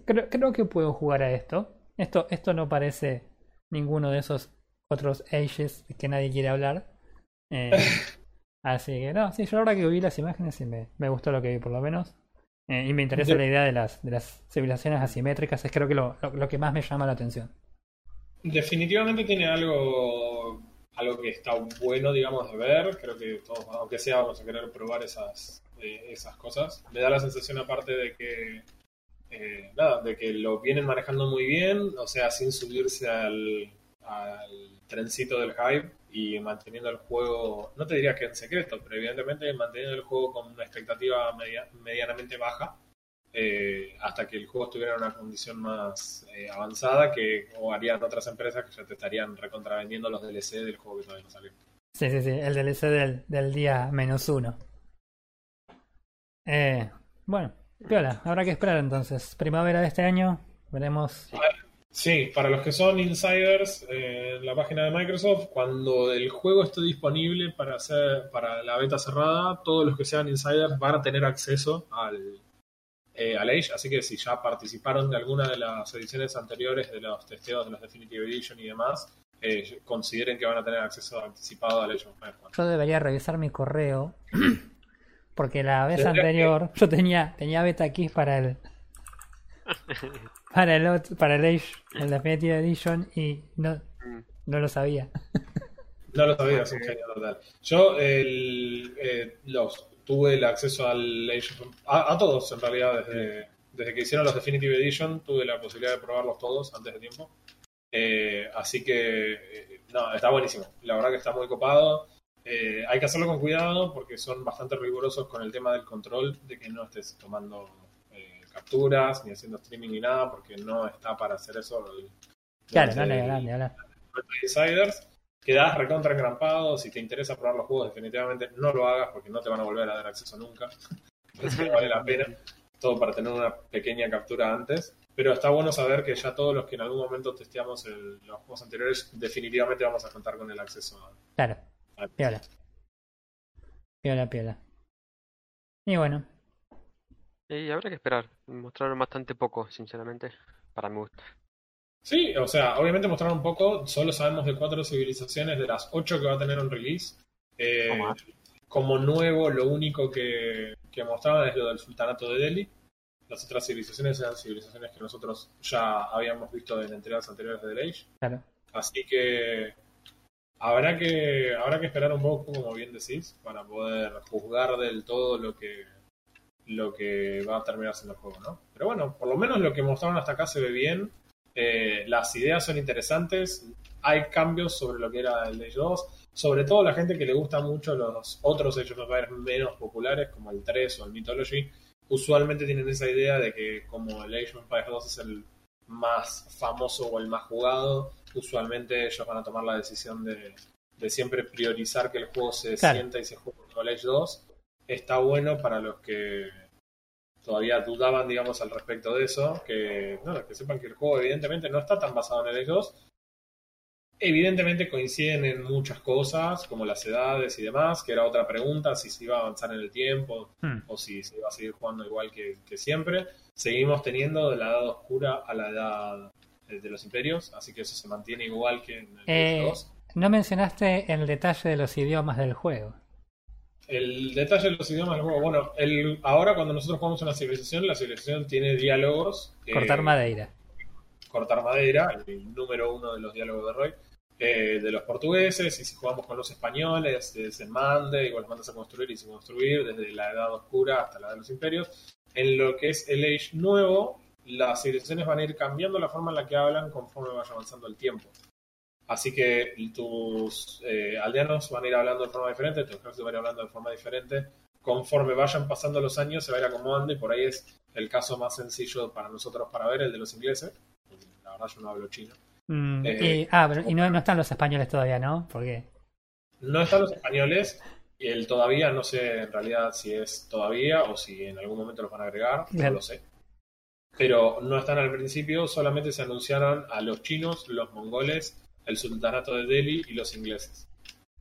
creo, creo que puedo jugar a esto. esto. Esto no parece ninguno de esos otros Ages que nadie quiere hablar. Eh, <laughs> así que no, sí, yo la verdad que vi las imágenes y me, me gustó lo que vi por lo menos. Eh, y me interesa De- la idea de las, de las civilizaciones asimétricas, es creo que lo, lo, lo que más me llama la atención. Definitivamente tiene algo, algo que está bueno, digamos, de ver. Creo que todos, aunque sea, vamos a querer probar esas, esas cosas. Me da la sensación aparte de que, eh, nada, de que lo vienen manejando muy bien, o sea, sin subirse al, al trencito del hype y manteniendo el juego, no te diría que en secreto, pero evidentemente manteniendo el juego con una expectativa media- medianamente baja. eh, hasta que el juego estuviera en una condición más eh, avanzada que o harían otras empresas que ya te estarían recontravendiendo los DLC del juego que todavía no salió. Sí, sí, sí, el DLC del día menos uno. Eh, bueno, piola, habrá que esperar entonces. Primavera de este año, veremos. Sí, para los que son insiders eh, en la página de Microsoft, cuando el juego esté disponible para hacer para la beta cerrada, todos los que sean insiders van a tener acceso al, eh, al Age, así que si ya participaron de alguna de las ediciones anteriores de los testeos de los Definitive Edition y demás, eh, consideren que van a tener acceso anticipado al Age of 4. Yo debería revisar mi correo. Porque la vez anterior yo tenía, tenía beta keys para el. Para el, para el Age, el Definitive Edition, y no, no lo sabía. No lo sabía, es un genio total. Yo el, eh, los, tuve el acceso al Age of- a, a todos en realidad desde, desde que hicieron los Definitive Edition tuve la posibilidad de probarlos todos antes de tiempo Eh, así que, eh, no, está buenísimo. La verdad que está muy copado. Eh, hay que hacerlo con cuidado porque son bastante rigurosos con el tema del control, de que no estés tomando eh, capturas ni haciendo streaming ni nada, porque no está para hacer eso. el- Claro, no. Insiders. Quedás recontra engrampado. Si te interesa probar los juegos, definitivamente no lo hagas porque no te van a volver a dar acceso nunca. <laughs> Vale la pena. Todo para tener una pequeña captura antes. Pero está bueno saber que ya todos los que en algún momento testeamos el- los juegos anteriores, definitivamente vamos a contar con el acceso a. Claro, piola. Piola, piola. Y bueno, Y habrá que esperar. Mostraron bastante poco, sinceramente. Para mi gusto. Sí, o sea, obviamente mostraron un poco. Solo sabemos de cuatro civilizaciones de las ocho que va a tener un release. Eh, como nuevo, lo único que, que mostraban es lo del sultanato de Delhi. Las otras civilizaciones eran civilizaciones que nosotros ya habíamos visto en entregas anteriores de The Age. claro. Así que habrá que habrá que esperar un poco, como bien decís, para poder juzgar del todo lo que lo que va a terminar siendo el juego, ¿no? Pero bueno, por lo menos lo que mostraron hasta acá se ve bien. Eh, las ideas son interesantes. Hay cambios sobre lo que era el Age 2. Sobre todo la gente que le gusta mucho los otros Age of Empires menos populares, como el 3 o el Mythology, usualmente tienen esa idea de que como el Age of Empires 2 es el más famoso o el más jugado, usualmente ellos van a tomar la decisión de, de siempre priorizar que el juego se Claro. sienta y se juegue con el Age 2. Está bueno para los que todavía dudaban, digamos, al respecto de eso, que, no, que sepan que el juego evidentemente no está tan basado en el Age 2. Evidentemente coinciden en muchas cosas, como las edades y demás, que era otra pregunta, si se iba a avanzar en el tiempo, Hmm. o si se iba a seguir jugando igual que, que siempre. Seguimos teniendo de la edad oscura a la edad eh, de los imperios, así que eso se mantiene igual que en el Eh, 2. No mencionaste el detalle de los idiomas del juego. El detalle de los idiomas del juego, bueno, el, ahora cuando nosotros jugamos una civilización, la civilización tiene diálogos. eh, Cortar madera. cortar madera, el número uno de los diálogos de Roy, eh, de los portugueses, y si jugamos con los españoles, es el mande, igual los mandas a construir y sin construir, desde la edad oscura hasta la edad de los imperios. En lo que es el Age nuevo, las civilizaciones van a ir cambiando la forma en la que hablan conforme vaya avanzando el tiempo. Así que tus eh, aldeanos van a ir hablando de forma diferente, tu ejército va a ir hablando de forma diferente. Conforme vayan pasando los años, se va a ir acomodando, y por ahí es el caso más sencillo para nosotros para ver, el de los ingleses. La verdad, yo no hablo chino. Mm, Eh, y, ah, pero, y no, no están los españoles todavía, ¿no? Porque. No están los españoles, y el todavía, no sé en realidad si es todavía o si en algún momento los van a agregar, no lo sé. Pero no están al principio, solamente se anunciaron a los chinos, los mongoles, el sultanato de Delhi y los ingleses.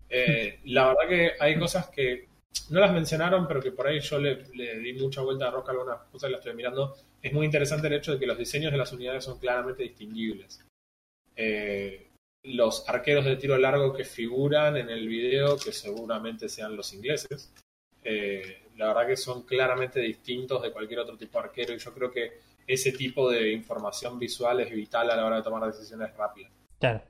Eh, <laughs> la verdad que hay cosas que no las mencionaron, pero que por ahí yo le, le di mucha vuelta a algunas cosas, las estoy mirando. Es muy interesante el hecho de que los diseños de las unidades son claramente distinguibles. Eh, los arqueros de tiro largo que figuran en el video, que seguramente sean los ingleses, eh, la verdad que son claramente distintos de cualquier otro tipo de arquero y yo creo que ese tipo de información visual es vital a la hora de tomar decisiones rápidas. Claro.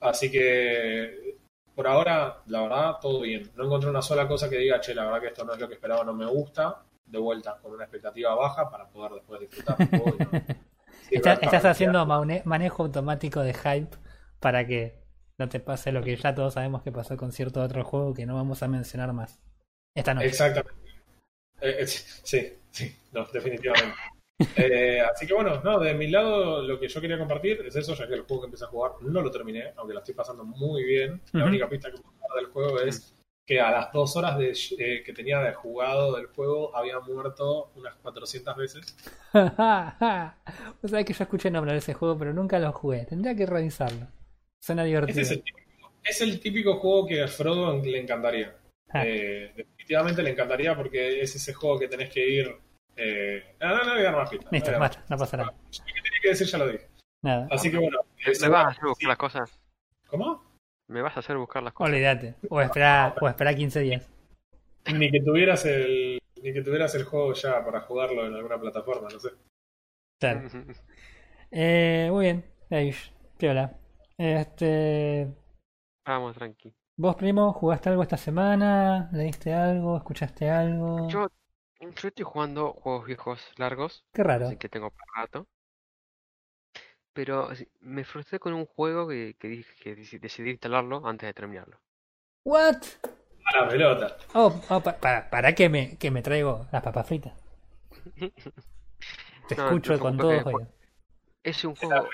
Así que por ahora, la verdad, todo bien. No encontré una sola cosa que diga, che, la verdad que esto no es lo que esperaba, no me gusta. De vuelta, con una expectativa baja para poder después disfrutar del juego. y no- <laughs> Sí, Está- verdad, estás haciendo manejo automático de hype para que no te pase lo que ya todos sabemos que pasó con cierto otro juego que no vamos a mencionar más. Esta noche. Exactamente. Eh, eh, sí, sí, no, definitivamente. <laughs> Eh, así que bueno, no, de mi lado lo que yo quería compartir es eso, ya que el juego que empecé a jugar no lo terminé, aunque lo estoy pasando muy bien. La única pista que puedo dar del juego es que a las dos horas de, eh, que tenía de jugado del juego había muerto unas 400 veces. <laughs> Vos sabés que yo escuché nombrar ese juego, pero nunca lo jugué. Tendría que revisarlo. Suena divertido. Ese es el típico, es el típico juego que a Frodo le encantaría. Ah. Eh, definitivamente le encantaría porque es ese juego que tenés que ir... Eh... No, no, no voy a dar más pistas. Listo, no basta, no pasa nada. Lo que tenía que decir ya lo dije. Nada. Así que bueno. ¿Me vas a hacer buscar las cosas? ¿Cómo? ¿Me vas a hacer buscar las cosas? Olvídate. O espera, o espera 15 días. Ni que tuvieras el. Ni que tuvieras el juego ya para jugarlo en alguna plataforma, no sé. Claro. <laughs> Eh, muy bien. Eish, piola. Este. Vamos, tranqui. ¿Vos, primo, jugaste algo esta semana? ¿Leíste algo? ¿Escuchaste algo? Yo, yo estoy jugando juegos viejos largos, Qué raro. así que tengo para rato. pero me frustré con un juego que, que dije que deci- decidí instalarlo antes de terminarlo. ¿What? A la pelota. Oh, oh, pa- para, para que me, que me traigo las papas fritas. <laughs> Te No, escucho con todo. después- oído. Es un juego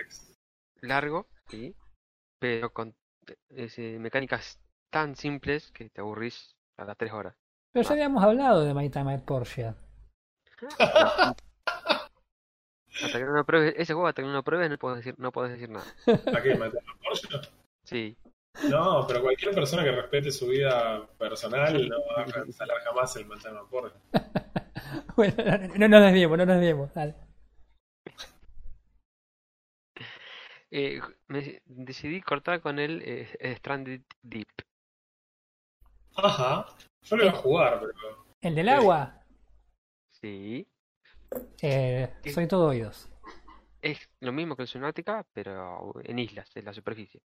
largo, sí, pero con ese, mecánicas tan simples que te aburrís a las 3 horas. Pero ya habíamos hablado de My Time at Porsche. <laughs> Hasta que no lo pruebes, ese juego hasta que no lo pruebes no puedes decir, no puedes decir nada. ¿A qué meter a Porsche? Sí, No, pero cualquier persona que respete su vida personal no va a instalar jamás el Montana Porsche. <laughs> Bueno, no, no nos desviemos, no nos desviemos. Dale. Eh, me decidí cortar con el eh, Stranded Deep. Ajá. Yo lo iba a jugar, pero. El del agua. Sí, Eh, soy todo oídos. es lo mismo que el Subnautica, pero en islas, en la superficie.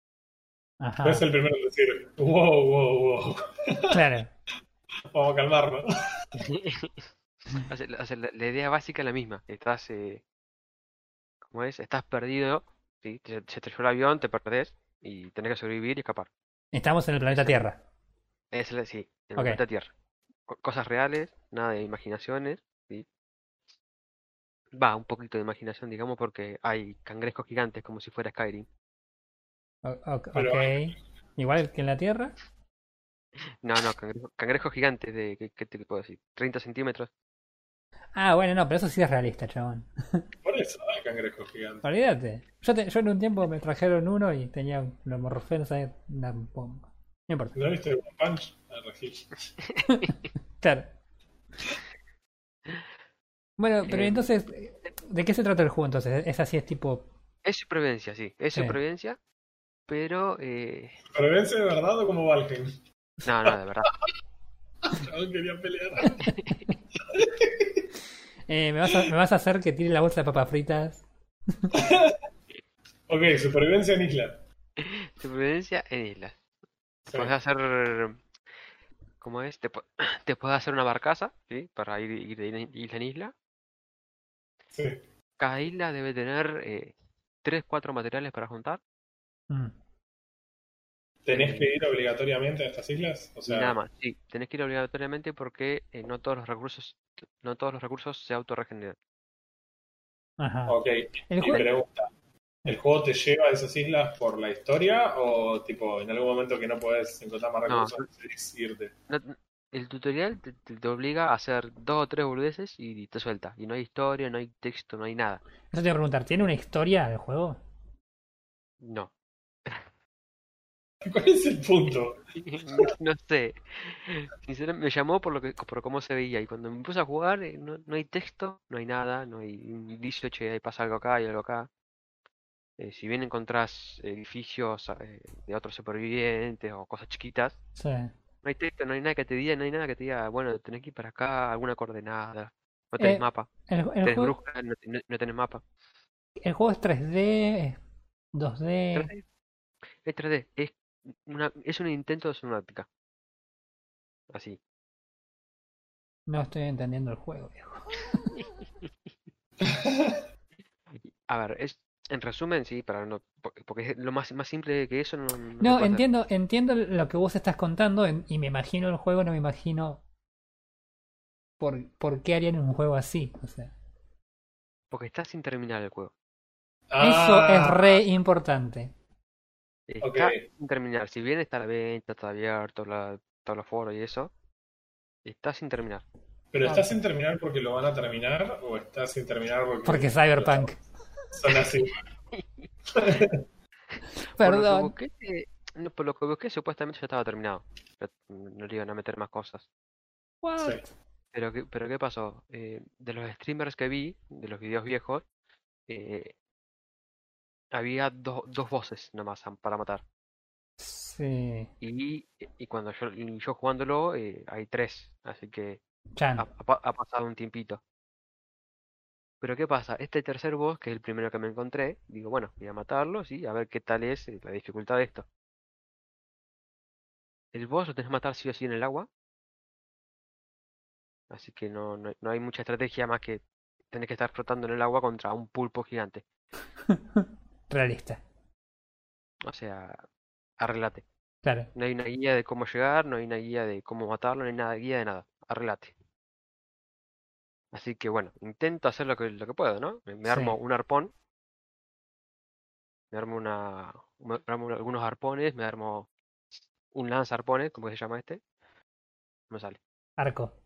Ajá. Es el primero en decir, wow, wow, wow. Claro. <laughs> Vamos a calmarnos. <laughs> O sea, la, o sea, la- la idea básica es la misma. Estás, eh, ¿cómo es? Estás perdido, ¿sí? Te- se te llevó el avión, te perdés y tenés que sobrevivir y escapar. Estamos en el planeta Tierra. Es sí, en el planeta Tierra. Co- Cosas reales, nada de imaginaciones, ¿sí? Va, un poquito de imaginación, digamos, porque hay cangrejos gigantes como si fuera Skyrim. O- Pero- ok. Igual que en la Tierra. <laughs> No, no, cangrejo- cangrejos gigantes de, ¿qué, qué te puedo decir? 30 centímetros. Ah, bueno, no, pero eso sí es realista, chabón. <laughs> Olvídate. Yo, te- yo en un tiempo me trajeron uno y tenía un lomorfensa ahí, una bomba. No importa. ¿No viste One Punch? Ah, sí. <laughs> Claro. Bueno, pero Eh, entonces, ¿de qué se trata el juego entonces? Es así, es tipo. Es supervivencia, sí, es Sí. supervivencia, pero... Eh... ¿Supervivencia de verdad o como Valheim? No, no, de verdad. <laughs> No quería pelear. <laughs> eh, ¿me, vas a, ¿Me vas a hacer que tire la bolsa de papas fritas? <laughs> Ok, supervivencia en isla. Supervivencia en islas. Sí. Puedes hacer... ¿Cómo es? Te, pu- <clears throat> te puedes hacer una barcaza, ¿sí? Para ir, ir de isla en isla. Sí. Cada isla debe tener eh, 3, 4 materiales para juntar. Mm. ¿Tenés que ir obligatoriamente a estas islas? O sea, nada más, sí, tenés que ir obligatoriamente porque eh, no todos los recursos, no todos los recursos se autorregeneran. Ajá. ok. El Y juego. pregunta, ¿el juego te lleva a esas islas por la historia o tipo en algún momento que no puedes encontrar más No. recursos decidís irte? No- el tutorial te, obliga a hacer dos o tres boludeces y te suelta. Y no hay historia, no hay texto, no hay nada. Eso te iba a preguntar, ¿tiene una historia el juego? No. <laughs> ¿Cuál es el punto? <laughs> No sé. Sinceramente me llamó por lo que, por cómo se veía. Y cuando me puse a jugar, eh, no, no hay texto, no hay nada, no hay un indicio, che, ahí pasa algo acá y algo acá. Eh, si bien encontrás edificios eh, de otros supervivientes o cosas chiquitas, Sí. no hay texto, no hay nada que te diga, no hay nada que te diga, bueno, tenés que ir para acá, alguna coordenada. No tenés Eh, mapa. El, el Tenés juego, no, no- no tenés mapa. el juego es 3D, es 2D. 3D. Es 3D, es una, es un intento de subnáutica. Así. No estoy entendiendo el juego, viejo. <laughs> A ver, es en resumen, sí, para no, po- porque es lo más, más simple que eso no, no No, hacer. entiendo, entiendo lo que vos estás contando en- y me imagino el juego, no me imagino por, por qué harían un juego así. O sea, Porque está sin terminar el juego. eso es re importante. Está Ok. sin terminar. Si bien está la venta, está abierto, la, todos los foros y eso, está sin terminar. ¿Pero estás sin terminar porque lo van a terminar o estás sin terminar porque, Porque Cyberpunk. son así? <laughs> Por lo que Perdón. busqué, eh, no, por lo que busqué, supuestamente ya estaba terminado. No le iban a meter más cosas. What? Sí. Pero ¿qué, pero ¿qué pasó? Eh, de los streamers que vi, de los videos viejos, eh, había do- dos voces nomás para matar. Sí. Y, y cuando yo, y yo jugándolo, eh, hay tres. Así que ha, ha pasado un tiempito. Pero ¿qué pasa? Este tercer boss, que es el primero que me encontré, digo, bueno, voy a matarlo, sí, a ver qué tal es eh, la dificultad de esto. El boss lo tenés que matar sí o sí en el agua. Así que no, no, no hay mucha estrategia más que tenés que estar flotando en el agua contra un pulpo gigante. <laughs> realista. O sea, arreglate. Claro. No hay una guía de cómo llegar, no hay una guía de cómo matarlo, no hay nada, guía de nada. Arreglate. Así que bueno, intento hacer lo que, lo que puedo, ¿no? Me, me armo Sí. un arpón. Me armo una. Me armo algunos arpones, me armo un lanzarpones, como se llama este. No sale. Arco.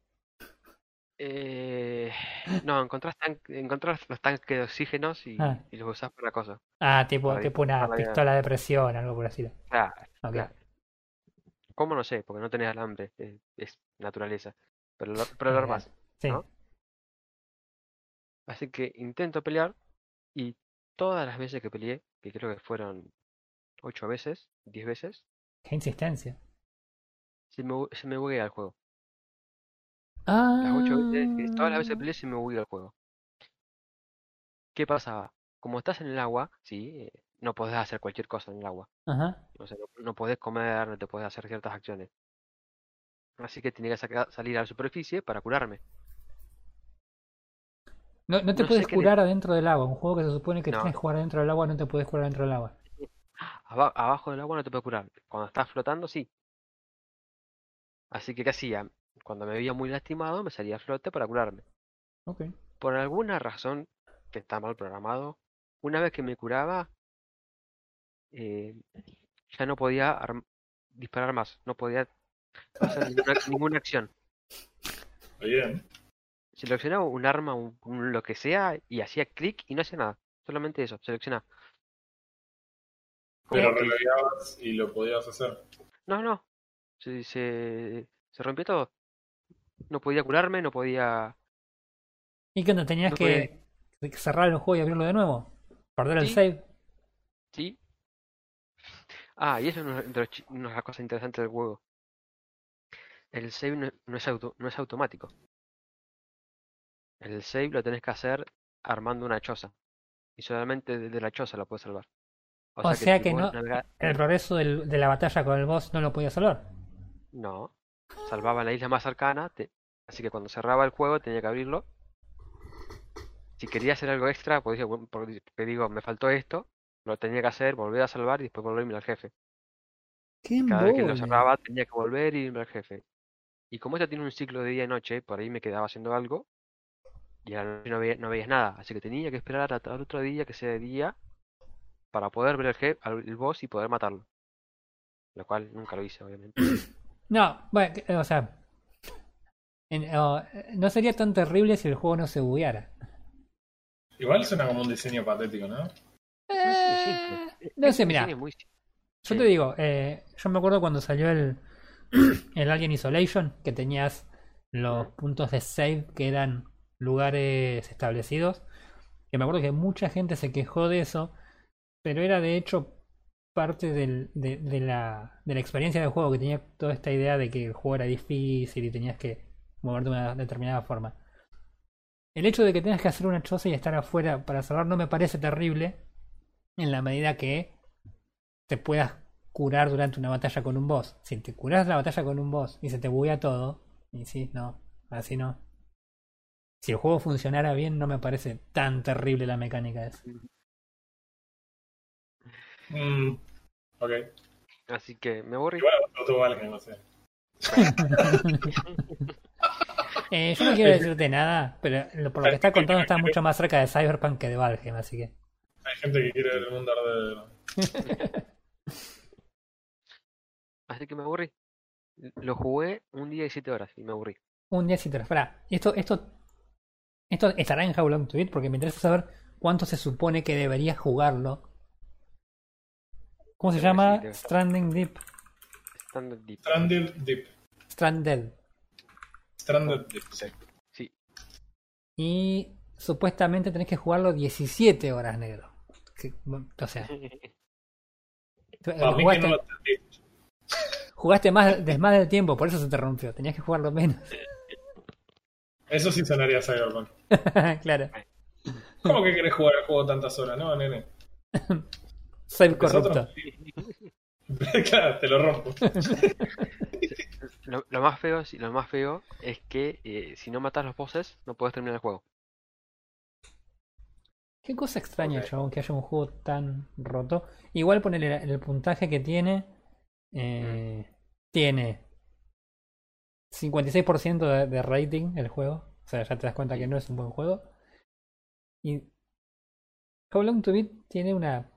Eh, no, encontrás, tan- encontrás los tanques de oxígenos y, Ah. y los usás para cosas. Ah, tipo, Para tipo una pistola de presión, algo por así. Claro, Ok. claro. ¿Cómo no sé? Porque no tenés alambre, eh, es naturaleza. Pero lo, pero lo armás. Sí. ¿no? Así que intento pelear y todas las veces que peleé, que creo que fueron ocho veces, diez veces, Qué insistencia. se me, se me buguea el juego. Ah. Las ocho veces, todas las veces que peleé se me buguea el juego. ¿Qué pasaba? Como estás en el agua, sí, eh, no podés hacer cualquier cosa en el agua. Ajá. O sea, no, no podés comer, no te podés hacer ciertas acciones. Así que tenía que saca- salir a la superficie para curarme. No, no te No puedes curar adentro del agua. Un juego que se supone que No. tienes que jugar adentro del agua, no te puedes curar adentro del agua. Aba- abajo del agua no te puedes curar. Cuando estás flotando, sí. Así que, ¿qué hacía? Cuando me veía muy lastimado, me salía a flote para curarme. Ok. Por alguna razón que está mal programado, una vez que me curaba, eh, ya no podía arm- disparar más. No podía hacer ninguna, <laughs> ninguna acción. Bien. Seleccionaba un arma, un, un lo que sea, y hacía clic y no hacía nada. Solamente eso, seleccionaba. Pero relojeabas y lo podías hacer. No, no. Se, se, se rompió todo. No podía curarme, no podía. Y cuando tenías No que que cerrar el juego y abrirlo de nuevo. Perder el save. Sí. Ah, y eso es una de, las cosas interesantes del juego. El save no, no es auto, no es automático. El save lo tenés que hacer armando una choza. Y solamente desde la choza lo puedes salvar. O sea que no- El progreso del- de la batalla con el boss no lo podías salvar. No. Salvaba la isla más cercana. te- Así que cuando cerraba el juego tenía que abrirlo. Si quería hacer algo extra, pues digo, me faltó esto, lo tenía que hacer, volver a salvar y después volverme al jefe. Qué Cada vez que lo cerraba tenía que volver y irme al jefe. Y como esto tiene un ciclo de día y noche, por ahí me quedaba haciendo algo y a la noche no, veía- no veías nada. Así que tenía que esperar hasta el otro día que sea de día para poder ver el jefe, al el boss y poder matarlo. Lo cual nunca lo hice, obviamente. <coughs> No, bueno, o sea. en- eh, no sería tan terrible si el juego no se bugueara. Igual suena como un diseño patético, ¿no? Simple. no sé, simple. Yo te digo, eh, yo me acuerdo cuando salió el, <clears throat> el Alien Isolation, que tenías los puntos de save que eran lugares establecidos. Que me acuerdo que mucha gente se quejó de eso, pero era de hecho parte del- de, la, de la experiencia del juego, que tenía toda esta idea de que el juego era difícil y tenías que moverte de una determinada forma. El hecho de que tengas que hacer una choza y estar afuera para salvar no me parece terrible en la medida que te puedas curar durante una batalla con un boss. Si te curas la batalla con un boss y se te buguea todo, y sí, no, así no. Si el juego funcionara bien, no me parece tan terrible la mecánica esa. Mm, ok. Así que me aburrí. Te Valheim, no sé. Eh, yo no quiero decirte nada, pero lo- por lo que está contando está mucho más cerca de Cyberpunk que de Valheim, así que. Hay gente que quiere ver el mundo arder. <laughs> Así que me aburrí. Lo jugué un día y siete horas y me aburrí. Un día si te espera. Esto, esto, esto estará en How Long to Beat porque me interesa saber cuánto se supone que deberías jugarlo. ¿Cómo se llama? Stranding Deep. Standard Deep. Stranded Deep. Stranded. Stranded Deep. Sí. Sí. Y supuestamente tenés que jugarlo 17 horas, negro. O sea, <laughs> que jugaste, no jugaste más, de más del tiempo, por eso se te rompió. Tenías que jugarlo menos. Eso sí sonaría Cyberpunk. <laughs> claro. ¿Cómo que querés jugar el juego tantas horas? No, nene. <laughs> Soy Es corrupto. claro, te lo rompo. Lo, lo más feo, lo más feo es que eh, si no matas los bosses, no puedes terminar el juego. Qué cosa extraña, Ok. chabón, que haya un juego tan roto. Igual ponerle el puntaje que tiene. eh, Tiene 56% de, de rating el juego. O sea, ya te das cuenta que no es un buen juego. Y How Long to Beat tiene una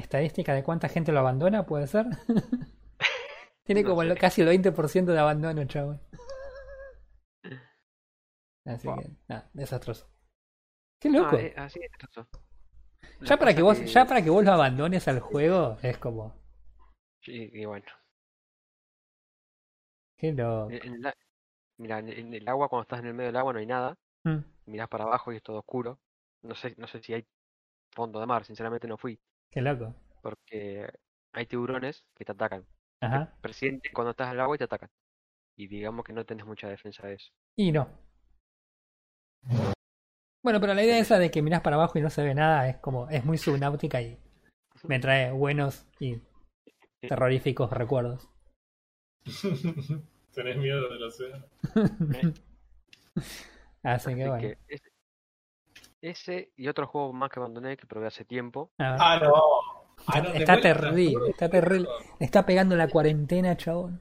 estadística de cuánta gente lo abandona, ¿puede ser? <laughs> tiene No como sé. casi el 20% de abandono, chabón. Así Wow. que, nada, desastroso. Qué Ah, loco. eh, así es. La Ya para que vos, ya para que vos lo abandones al juego, es como. Sí, y bueno. Qué loco. En mira, en, en el agua, cuando estás en el medio del agua no hay nada. Mm, Mirás para abajo y es todo oscuro. No sé, no sé si hay fondo de mar, sinceramente no fui. Qué loco. Porque hay tiburones que te atacan. Ajá. Presienten cuando estás en el agua y te atacan. Y digamos que no tenés mucha defensa de eso. Y no. Bueno, pero la idea esa de que mirás para abajo y no se ve nada es como. Es muy subnáutica y me trae buenos y terroríficos recuerdos. <laughs> Tenés miedo del océano. <laughs> Así que Así bueno. que ese, ese y otro juego más que abandoné que probé hace tiempo. Ah, no. Ah, no, Está terrible, Frodo. está terrible. Le está pegando la cuarentena, chabón.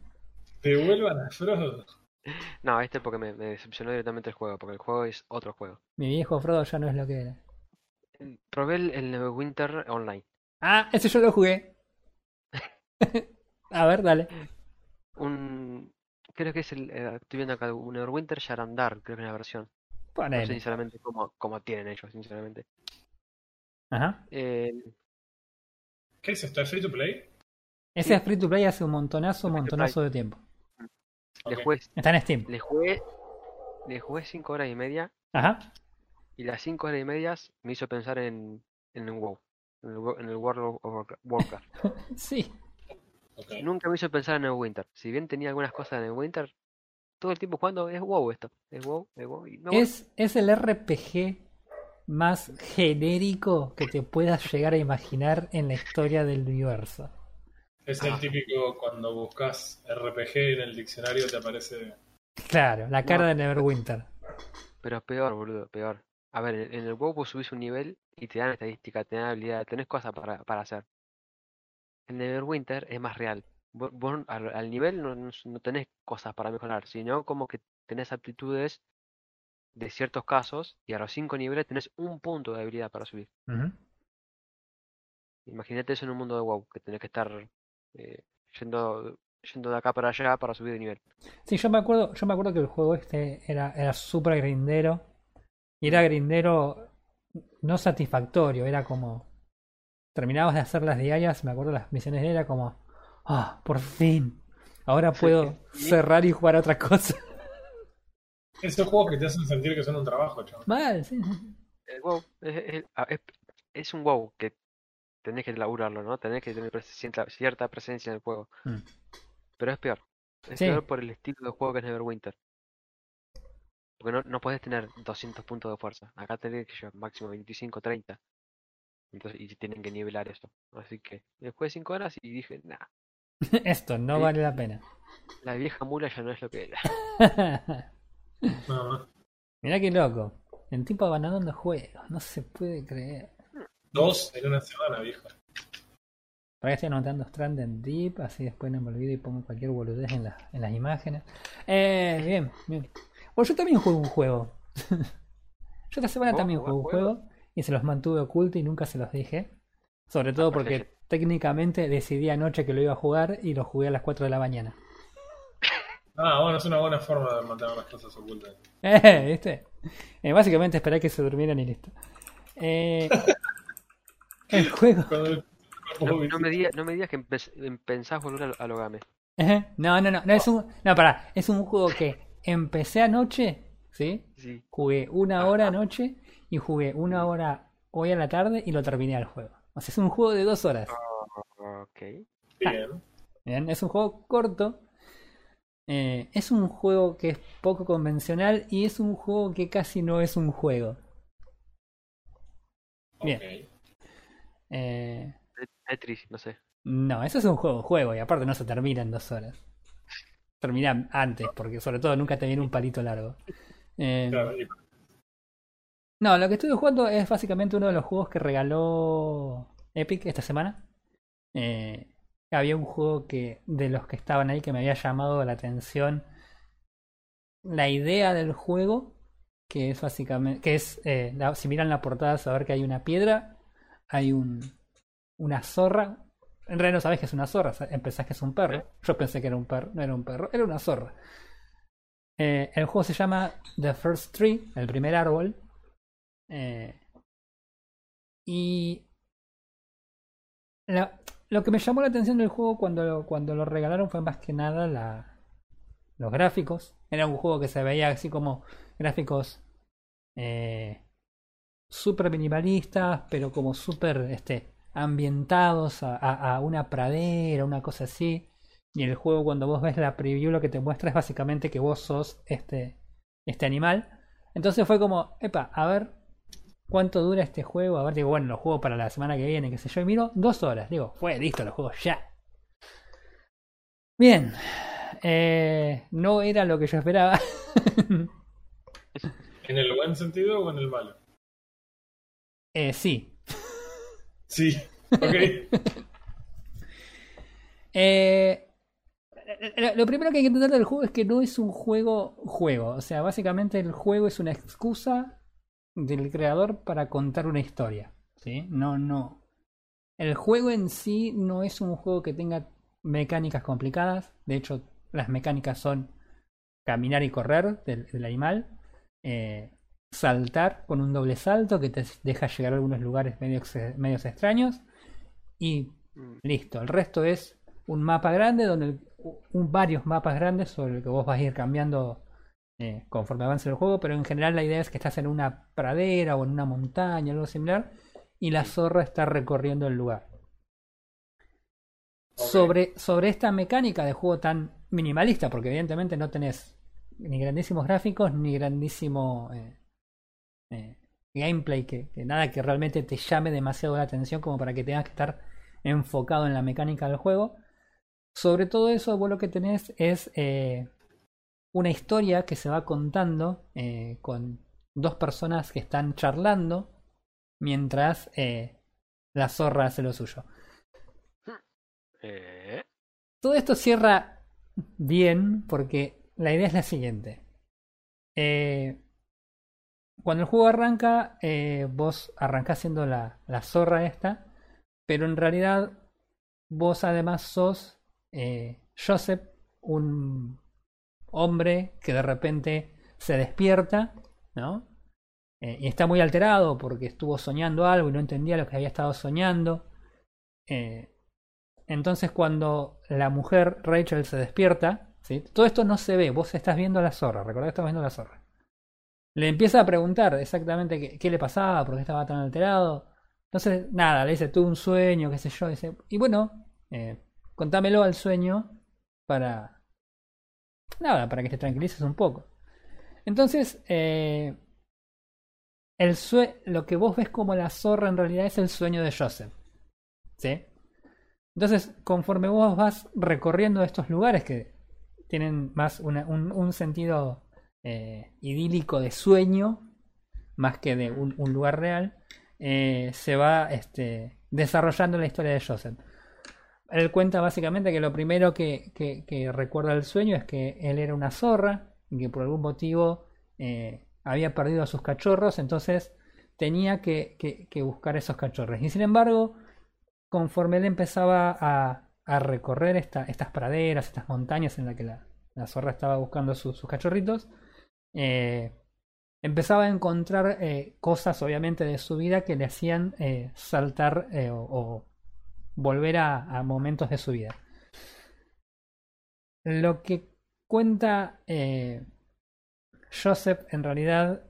Devuelvan a Frodo. No, este porque me, me decepcionó directamente el juego, porque el juego es otro juego. Mi viejo Frodo ya no es lo que era. Probé el, el Neverwinter Online. Ah, ese yo lo jugué. <laughs> A ver, dale. Un, creo que es el, eh, estoy viendo acá, un Neverwinter Yarandar, creo que es la versión. No sé sinceramente cómo, cómo tienen ellos, sinceramente. Ajá. Eh, ¿Qué es esto? ¿Es free to play? Ese es free to play hace un montonazo, montonazo de tiempo. le Ok. jugué, Está en Steam. le jugué, le jugué 5 horas y media, Ajá. y las 5 horas y medias me hizo pensar en, en el WoW, en el, en el World of Warcra- Warcraft. <laughs> Sí. Nunca me hizo pensar en el Winter. Si bien tenía algunas cosas en el Winter, todo el tiempo jugando es WoW esto. Es WoW, es WoW. Y. Es, es el RPG más genérico que te puedas llegar a imaginar en la historia del universo. Es Ah. el típico cuando buscas RPG en el diccionario te aparece. Claro, la cara No. de Neverwinter. Pero peor, boludo, peor. A ver, en en el WoW vos subís un nivel y te dan estadística, te dan habilidad, tenés cosas para, para hacer. En Neverwinter es más real. Vos, vos al, al nivel no, no, tenés cosas para mejorar, sino como que tenés aptitudes de ciertos casos y a los 5 niveles tenés un punto de habilidad para subir. Imagínate eso en un mundo de WoW, que tenés que estar eh, yendo, yendo de acá para allá para subir de nivel. Sí, yo me acuerdo, yo me acuerdo que el juego este era, era súper grindero. Y era grindero no satisfactorio, era como. Terminabas de hacer las diarias, me acuerdo las misiones de era como. Ah, por fin. Ahora puedo sí. cerrar y jugar a otra cosa. Esos juegos que te hacen sentir que son un trabajo, chaval. Mal, sí. El WoW es, es- ah, es- es un WoW que tenés que laburarlo, ¿no? Tenés que tener cierta, cierta presencia en el juego. Mm. Pero es peor. Es Sí. peor por el estilo de juego que es Neverwinter. Porque no, no podés tener 200 puntos de fuerza. Acá tenés que llevar máximo 25, 30. Entonces, y tienen que nivelar eso. Así que después de 5 horas y dije, nah, <laughs> Esto no Sí. vale la pena. la vieja mula ya no es lo que era. <laughs> Mirá qué loco. El tipo abandonando juegos. No se puede creer. Dos en una semana, viejo. Por ahí estoy anotando Stranded Deep, así después no me olvido y pongo cualquier boludez en, la- en las imágenes. Eh, bien, bien. Bueno, yo también juego un juego. <laughs> yo esta semana ¿Vos también juego un juego y se los mantuve ocultos y nunca se los dije. Sobre todo porque perfecto. Técnicamente decidí anoche que lo iba a jugar y lo jugué a las 4 de la mañana. <laughs> Ah, bueno, es una buena forma de mantener las cosas ocultas. Eh, ¿viste? Eh, básicamente esperé que se durmieran y listo. Eh, <laughs> el juego. No, me digas, no me digas que empe- pensás volver a, a Logame. Ajá. No, no, no, no es un. No, pará, es un juego que empecé anoche, ¿sí? Sí. Jugué una hora anoche y jugué una hora hoy a la tarde y lo terminé al juego. O sea, es un juego de dos horas. Ok. bien. Bien, es un juego corto. Eh, es un juego que es poco convencional y es un juego que casi no es un juego. Bien. Eh, Tetris, no sé. no, eso es un juego, juego y aparte no se termina en dos horas. Termina antes, porque sobre todo nunca te viene un palito largo. Eh, Claro, y No, lo que estuve jugando es básicamente uno de los juegos que regaló Epic esta semana. Eh, había un juego que de los que estaban ahí que me había llamado la atención. La idea del juego, que es básicamente, que es, eh, la- si miran la portada, saber que hay una piedra, hay un, una zorra. En realidad no sabes que es una zorra, pensás que es un perro. Yo pensé que era un perro, no era un perro, era una zorra. Eh, el juego se llama The First Tree, el primer árbol. Eh, y lo que me llamó la atención del juego cuando, cuando lo regalaron fue más que nada los gráficos. Era un juego que se veía así como gráficos eh, súper minimalistas, pero como súper este, ambientados a, a- a una pradera, una cosa así. Y el juego cuando vos ves la preview lo que te muestra es básicamente que vos sos este, este animal. Entonces fue como, epa, a ver cuánto dura este juego. A ver, digo, bueno, lo juego para la semana que viene, qué sé yo. Y miro, dos horas. Digo, fue listo, lo juego ya. Bien. Eh, no era lo que yo esperaba. <laughs> ¿En el buen sentido o en el malo? Eh, sí. Sí. Ok. <laughs> Eh, lo- lo primero que hay que entender del juego es que no es un juego juego. O sea, básicamente el juego es una excusa del creador para contar una historia. ¿sí? No, no. El juego en sí no es un juego que tenga mecánicas complicadas. De hecho, las mecánicas son caminar y correr del, del animal. eh, saltar con un doble salto que te deja llegar a algunos lugares medios extraños. Y Mm, Listo, el resto es un mapa grande donde el- un, varios mapas grandes sobre el que vos vas a ir cambiando eh, conforme avance el juego, pero en general la idea es que estás en una pradera o en una montaña, algo similar, y la zorra está recorriendo el lugar. Sobre, sobre esta mecánica de juego tan minimalista, porque evidentemente no tenés ni grandísimos gráficos ni grandísimo eh, eh, gameplay, que, que nada que realmente te llame demasiado la atención como para que tengas que estar enfocado en la mecánica del juego. Sobre todo eso, vos lo que tenés es eh, una historia que se va contando eh, con dos personas que están charlando mientras eh, la zorra hace lo suyo. eh, Todo esto cierra bien porque la idea es la siguiente. Eh, cuando el juego arranca, eh, vos arrancás siendo la, la zorra esta, pero en realidad vos además sos Joseph, un hombre que de repente se despierta, ¿no? Eh, y está muy alterado porque estuvo soñando algo y no entendía lo que había estado soñando. Eh, entonces cuando la mujer Rachel se despierta, ¿sí? todo esto no se ve, vos estás viendo a la zorra, recordad que estás viendo a la zorra. Le empieza a preguntar exactamente qué, qué le pasaba, por qué estaba tan alterado. Entonces, nada, le dice, tuve un sueño, qué sé yo. Dice, y bueno, eh, contámelo al sueño para... Nada, para que te tranquilices un poco. Entonces, eh, el sue- lo que vos ves como la zorra en realidad es el sueño de Joseph. ¿Sí? Entonces, conforme vos vas recorriendo estos lugares que tienen más una- un, un sentido eh, idílico de sueño, más que de un, un lugar real, eh, se va este, desarrollando la historia de Joseph. Él cuenta básicamente que lo primero que, recuerda del sueño es que él era una zorra y que por algún motivo eh, había perdido a sus cachorros, entonces tenía que, buscar esos cachorros. Y sin embargo, conforme él empezaba a, recorrer esta- estas praderas, estas montañas en las que la, zorra estaba buscando su- sus cachorritos, eh, empezaba a encontrar eh, cosas obviamente de su vida que le hacían saltar o volver a, a momentos de su vida. Lo que cuenta eh, Joseph en realidad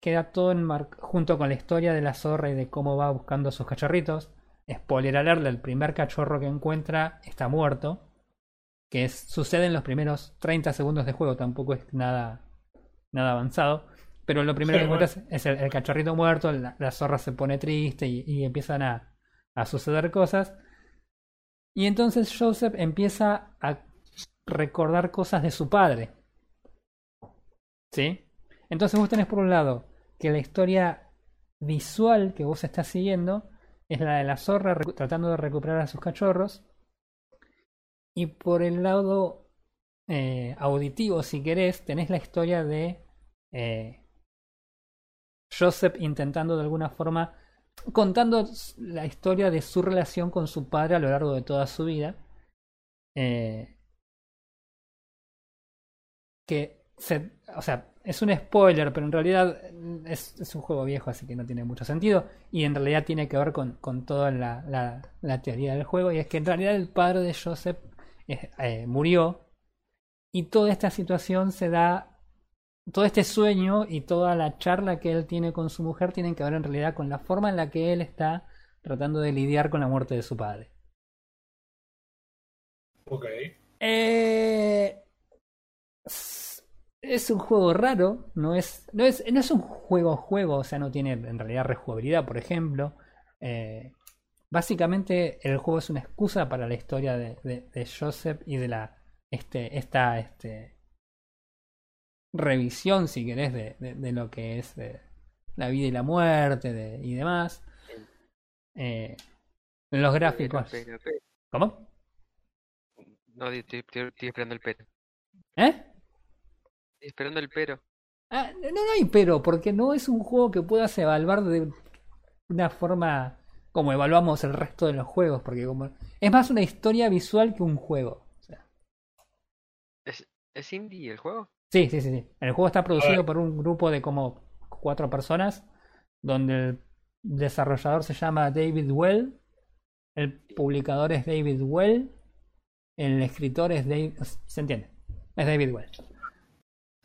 queda todo enmar- junto con la historia de la zorra y de cómo va buscando a sus cachorritos. Spoiler alert, el primer cachorro que encuentra está muerto. Que es- sucede en los primeros 30 segundos de juego, tampoco es nada, nada avanzado. Pero lo primero Sí, que bueno. encuentras es el, el cachorrito muerto, la, la zorra se pone triste y, y empiezan a, a suceder cosas. Y entonces Joseph empieza a recordar cosas de su padre. ¿Sí? Entonces vos tenés por un lado que la historia visual que vos estás siguiendo es la de la zorra tratando de recuperar a sus cachorros. Y por el lado eh, auditivo, si querés, tenés la historia de eh, Joseph intentando de alguna forma, contando la historia de su relación con su padre a lo largo de toda su vida. Eh, que se, o sea, es un spoiler, pero en realidad es, un juego viejo, así que no tiene mucho sentido. Y en realidad tiene que ver con, con toda la, la, teoría del juego. Y es que en realidad el padre de Joseph eh, murió. Y toda esta situación se da. Todo este sueño y toda la charla que él tiene con su mujer tienen que ver en realidad con la forma en la que él está tratando de lidiar con la muerte de su padre. Ok. Eh es un juego raro, no es, no es, no es un juego juego, o sea, no tiene en realidad rejugabilidad, por ejemplo. Eh, básicamente el juego es una excusa para la historia de, de, Joseph y de la este, esta este, revisión, si querés, de, de, lo que es la vida y la muerte y demás. Eh, los gráficos. ¿Cómo? No, estoy, esperando el pelo. ¿Eh? Esperando el pero. Ah, no, no hay pero, porque no es un juego que puedas evaluar de una forma como evaluamos el resto de los juegos, porque como es más una historia visual que un juego. ¿Es, ¿Es indie el juego? Sí, sí, sí, sí. El juego está producido por un grupo de como cuatro personas, donde el desarrollador se llama David Well, el publicador es David Well, el escritor es David... ¿Se entiende? Es David Well.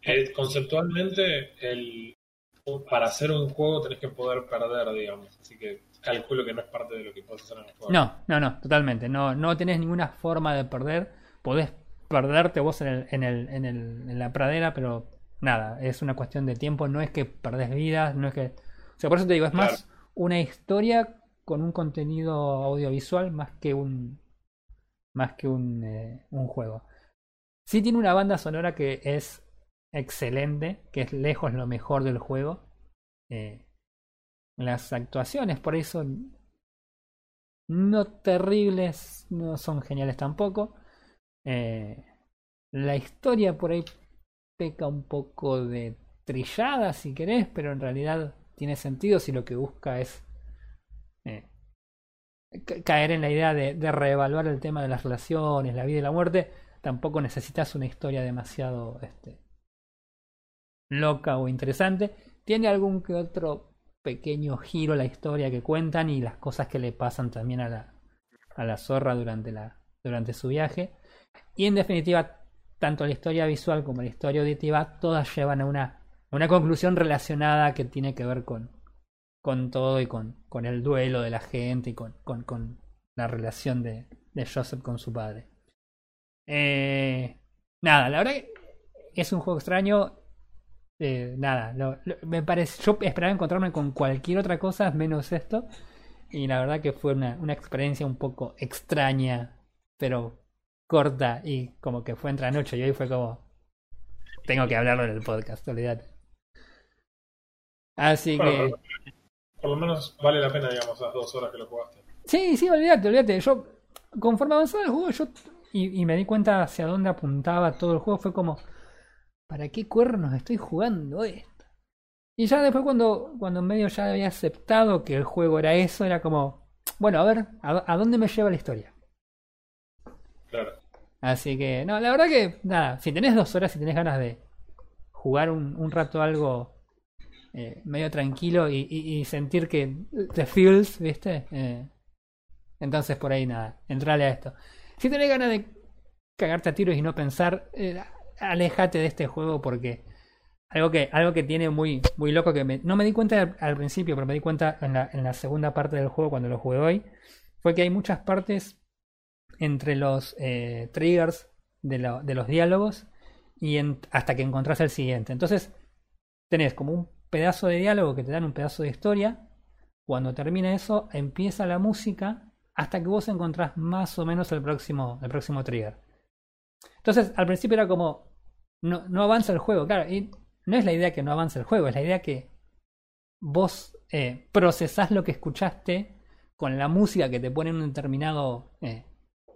Eh, conceptualmente, el, para hacer un juego tenés que poder perder, digamos. Así que calculo que no es parte de lo que puedes hacer en el juego. No, no, no, totalmente. No, no tenés ninguna forma de perder. Podés perderte vos en, el, en, el, en, el, en la pradera, pero nada, es una cuestión de tiempo. No es que perdés vidas, no es que. O sea, por eso te digo, es más una historia con un contenido audiovisual más que un. más que un, eh, un juego. Sí tiene una banda sonora que es excelente, que es lejos lo mejor del juego. Eh, las actuaciones, por eso, no terribles, no son geniales tampoco. Eh, la historia por ahí peca un poco de trillada, si querés, pero en realidad tiene sentido si lo que busca es eh, caer en la idea de, reevaluar el tema de las relaciones, la vida y la muerte. Tampoco necesitas una historia demasiado este, loca o interesante. Tiene algún que otro pequeño giro la historia que cuentan y las cosas que le pasan también a la, zorra durante su viaje. Y en definitiva, tanto la historia visual como la historia auditiva, todas llevan a una, una conclusión relacionada que tiene que ver con, con todo y con, con el duelo de la gente y con, con, la relación de, de, Joseph con su padre. Eh, nada, la verdad que es un juego extraño. Eh, nada, me parece, yo esperaba encontrarme con cualquier otra cosa menos esto. Y la verdad que fue una, una experiencia un poco extraña, pero corta y como que fue entre noche y hoy fue como tengo que hablarlo en el podcast, olvídate. Así que por lo menos vale la pena, digamos, las dos horas que lo jugaste. Sí, sí, olvídate, olvídate. Yo, conforme avanzaba el juego, yo y, y me di cuenta hacia dónde apuntaba todo el juego, fue como ¿para qué cuernos estoy jugando esto? Y ya después cuando, cuando medio ya había aceptado que el juego era eso, era como, bueno, a ver, ¿a, dónde me lleva la historia? Así que, no, la verdad que, nada, si tenés dos horas y tenés ganas de jugar un, un rato algo eh, medio tranquilo y, sentir que te feels, ¿viste? Eh, entonces por ahí nada, entrale a esto. Si tenés ganas de cagarte a tiros y no pensar, eh, alejate de este juego porque algo que, algo que tiene muy, muy loco que no me di cuenta al, principio, pero me di cuenta en la, en la, segunda parte del juego cuando lo jugué hoy, fue que hay muchas partes entre los eh, triggers de, los diálogos y hasta que encontrás el siguiente. Entonces, tenés como un pedazo de diálogo que te dan un pedazo de historia. Cuando termina eso, empieza la música hasta que vos encontrás más o menos el próximo, el próximo trigger. Entonces, al principio era como, no, no avanza el juego, claro, y no es la idea que no avance el juego, es la idea que vos eh, procesás lo que escuchaste con la música que te pone en un determinado eh,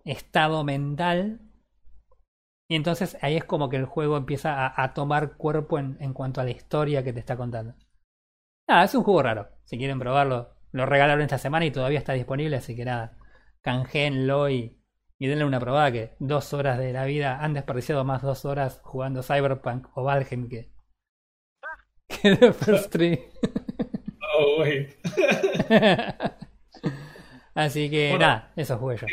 estado mental. Y entonces ahí es como que el juego empieza a, a tomar cuerpo en, en, cuanto a la historia que te está contando. Nada, es un juego raro. Si quieren probarlo, lo regalaron esta semana y todavía está disponible, así que nada, canjeenlo y, y denle una probada que dos horas de la vida han desperdiciado más dos horas jugando Cyberpunk o Valheim que, <laughs> que The First Three. Oh, wait. <laughs> Así que Bueno, nada, eso jugué yo.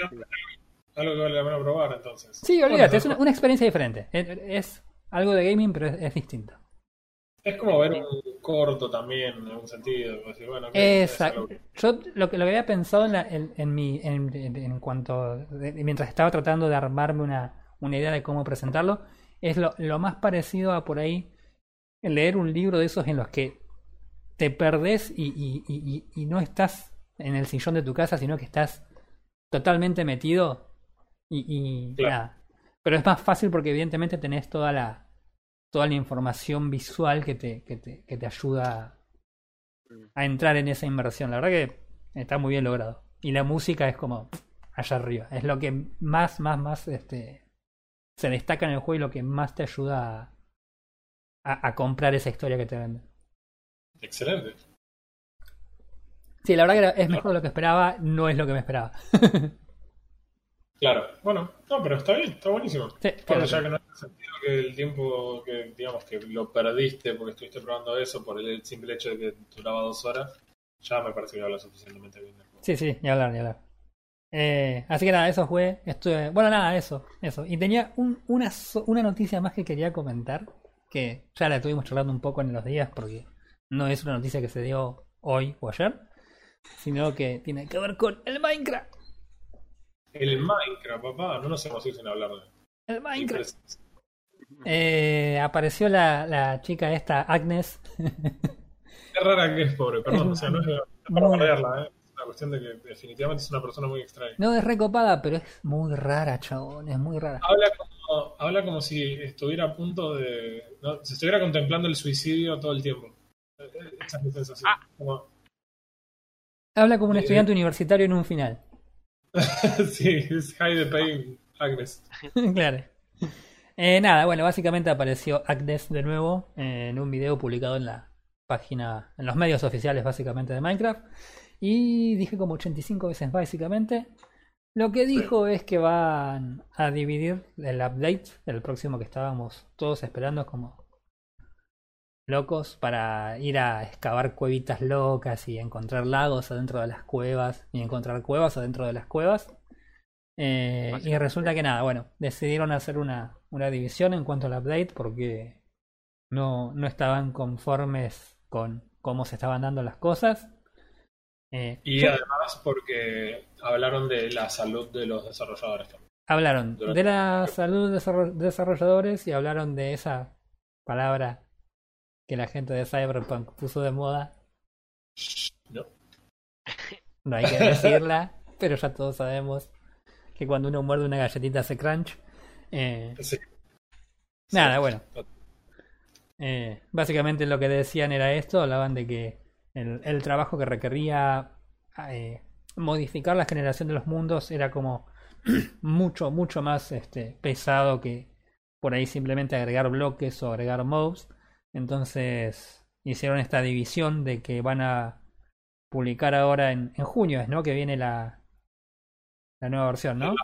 Algo que vale la pena probar entonces. Sí, olvídate, Bueno, es una, una experiencia diferente. Es, es algo de gaming, pero es, es distinto. Es como ver un corto también, en un sentido. decir, bueno, que es Exacto. que- Yo lo que, lo que había pensado en, la- en, en mi, en, en- en cuanto, de- mientras estaba tratando de armarme una, una idea de cómo presentarlo, es lo, lo más parecido a por ahí leer un libro de esos en los que te perdés y, y, y, y- y no estás en el sillón de tu casa, sino que estás totalmente metido y, y Claro. nada. Pero es más fácil porque evidentemente tenés toda la toda la información visual que te, que te, que te ayuda a entrar en esa inmersión. La verdad que está muy bien logrado. Y la música es como allá arriba. Es lo que más, más, más este, se destaca en el juego y lo que más te ayuda a, a- a comprar esa historia que te venden. Excelente. Sí, la verdad que es mejor de lo que esperaba, no es lo que me esperaba. <laughs> Claro. Bueno, no, pero está bien, está buenísimo. Sí, creo allá que- no tiene sentido que el tiempo que, digamos, que lo perdiste porque estuviste probando eso por el simple hecho de que duraba dos horas, ya me parece que habla suficientemente bien del juego. Sí, sí, ni hablar, ni hablar. Eh, así que nada, eso fue. Estuve, bueno, nada, eso, eso. Y tenía un- una, una noticia más que quería comentar, que ya la estuvimos charlando un poco en los días, porque no es una noticia que se dio hoy o ayer, sino que tiene que ver con el Minecraft. El Minecraft, papá, no nos hemos ido sin hablar de El Minecraft. Eh, apareció la, la chica esta, Agnes. Qué rara que es, pobre, perdón, o sea, no es para bardearla, ¿eh? Es una cuestión de que definitivamente es una persona muy extraña. no es recopada, pero es muy rara, chabón, es muy rara. Habla como, habla como si estuviera a punto de. ¿no? Se estuviera contemplando el suicidio todo el tiempo. Eh, eh, Esa es mi sensación. Como- Habla como un Eh, estudiante universitario en un final. <laughs> sí, es High the Pain, Agnes. <laughs> claro. Eh, nada, bueno, básicamente apareció Agnes de nuevo eh, en un video publicado en la página, en los medios oficiales básicamente de Minecraft. Y dije como 85 veces básicamente. Lo que dijo es que van a dividir el update, el próximo que estábamos todos esperando como locos para ir a excavar cuevitas locas y encontrar lagos adentro de las cuevas y encontrar cuevas adentro de las cuevas. Eh, y resulta que nada, bueno, decidieron hacer una, una división en cuanto al update porque no, no estaban conformes con cómo se estaban dando las cosas. Eh, Y yo- además porque hablaron de la salud de los desarrolladores también. hablaron durante- de la salud de desarro- desarrolladores y hablaron de esa palabra que la gente de Cyberpunk puso de moda. ¿no? No hay que decirla, <laughs> pero ya todos sabemos que cuando uno muerde una galletita hace crunch. Eh, Sí. Nada, Sí. bueno. Eh, básicamente lo que decían era esto, hablaban de que el, el trabajo que requería eh, modificar la generación de los mundos era como <clears throat> mucho, mucho más este, pesado que por ahí simplemente agregar bloques o agregar mobs. Entonces hicieron esta división de que van a publicar ahora en, en junio, es, ¿no? Que viene la, la nueva versión, ¿no?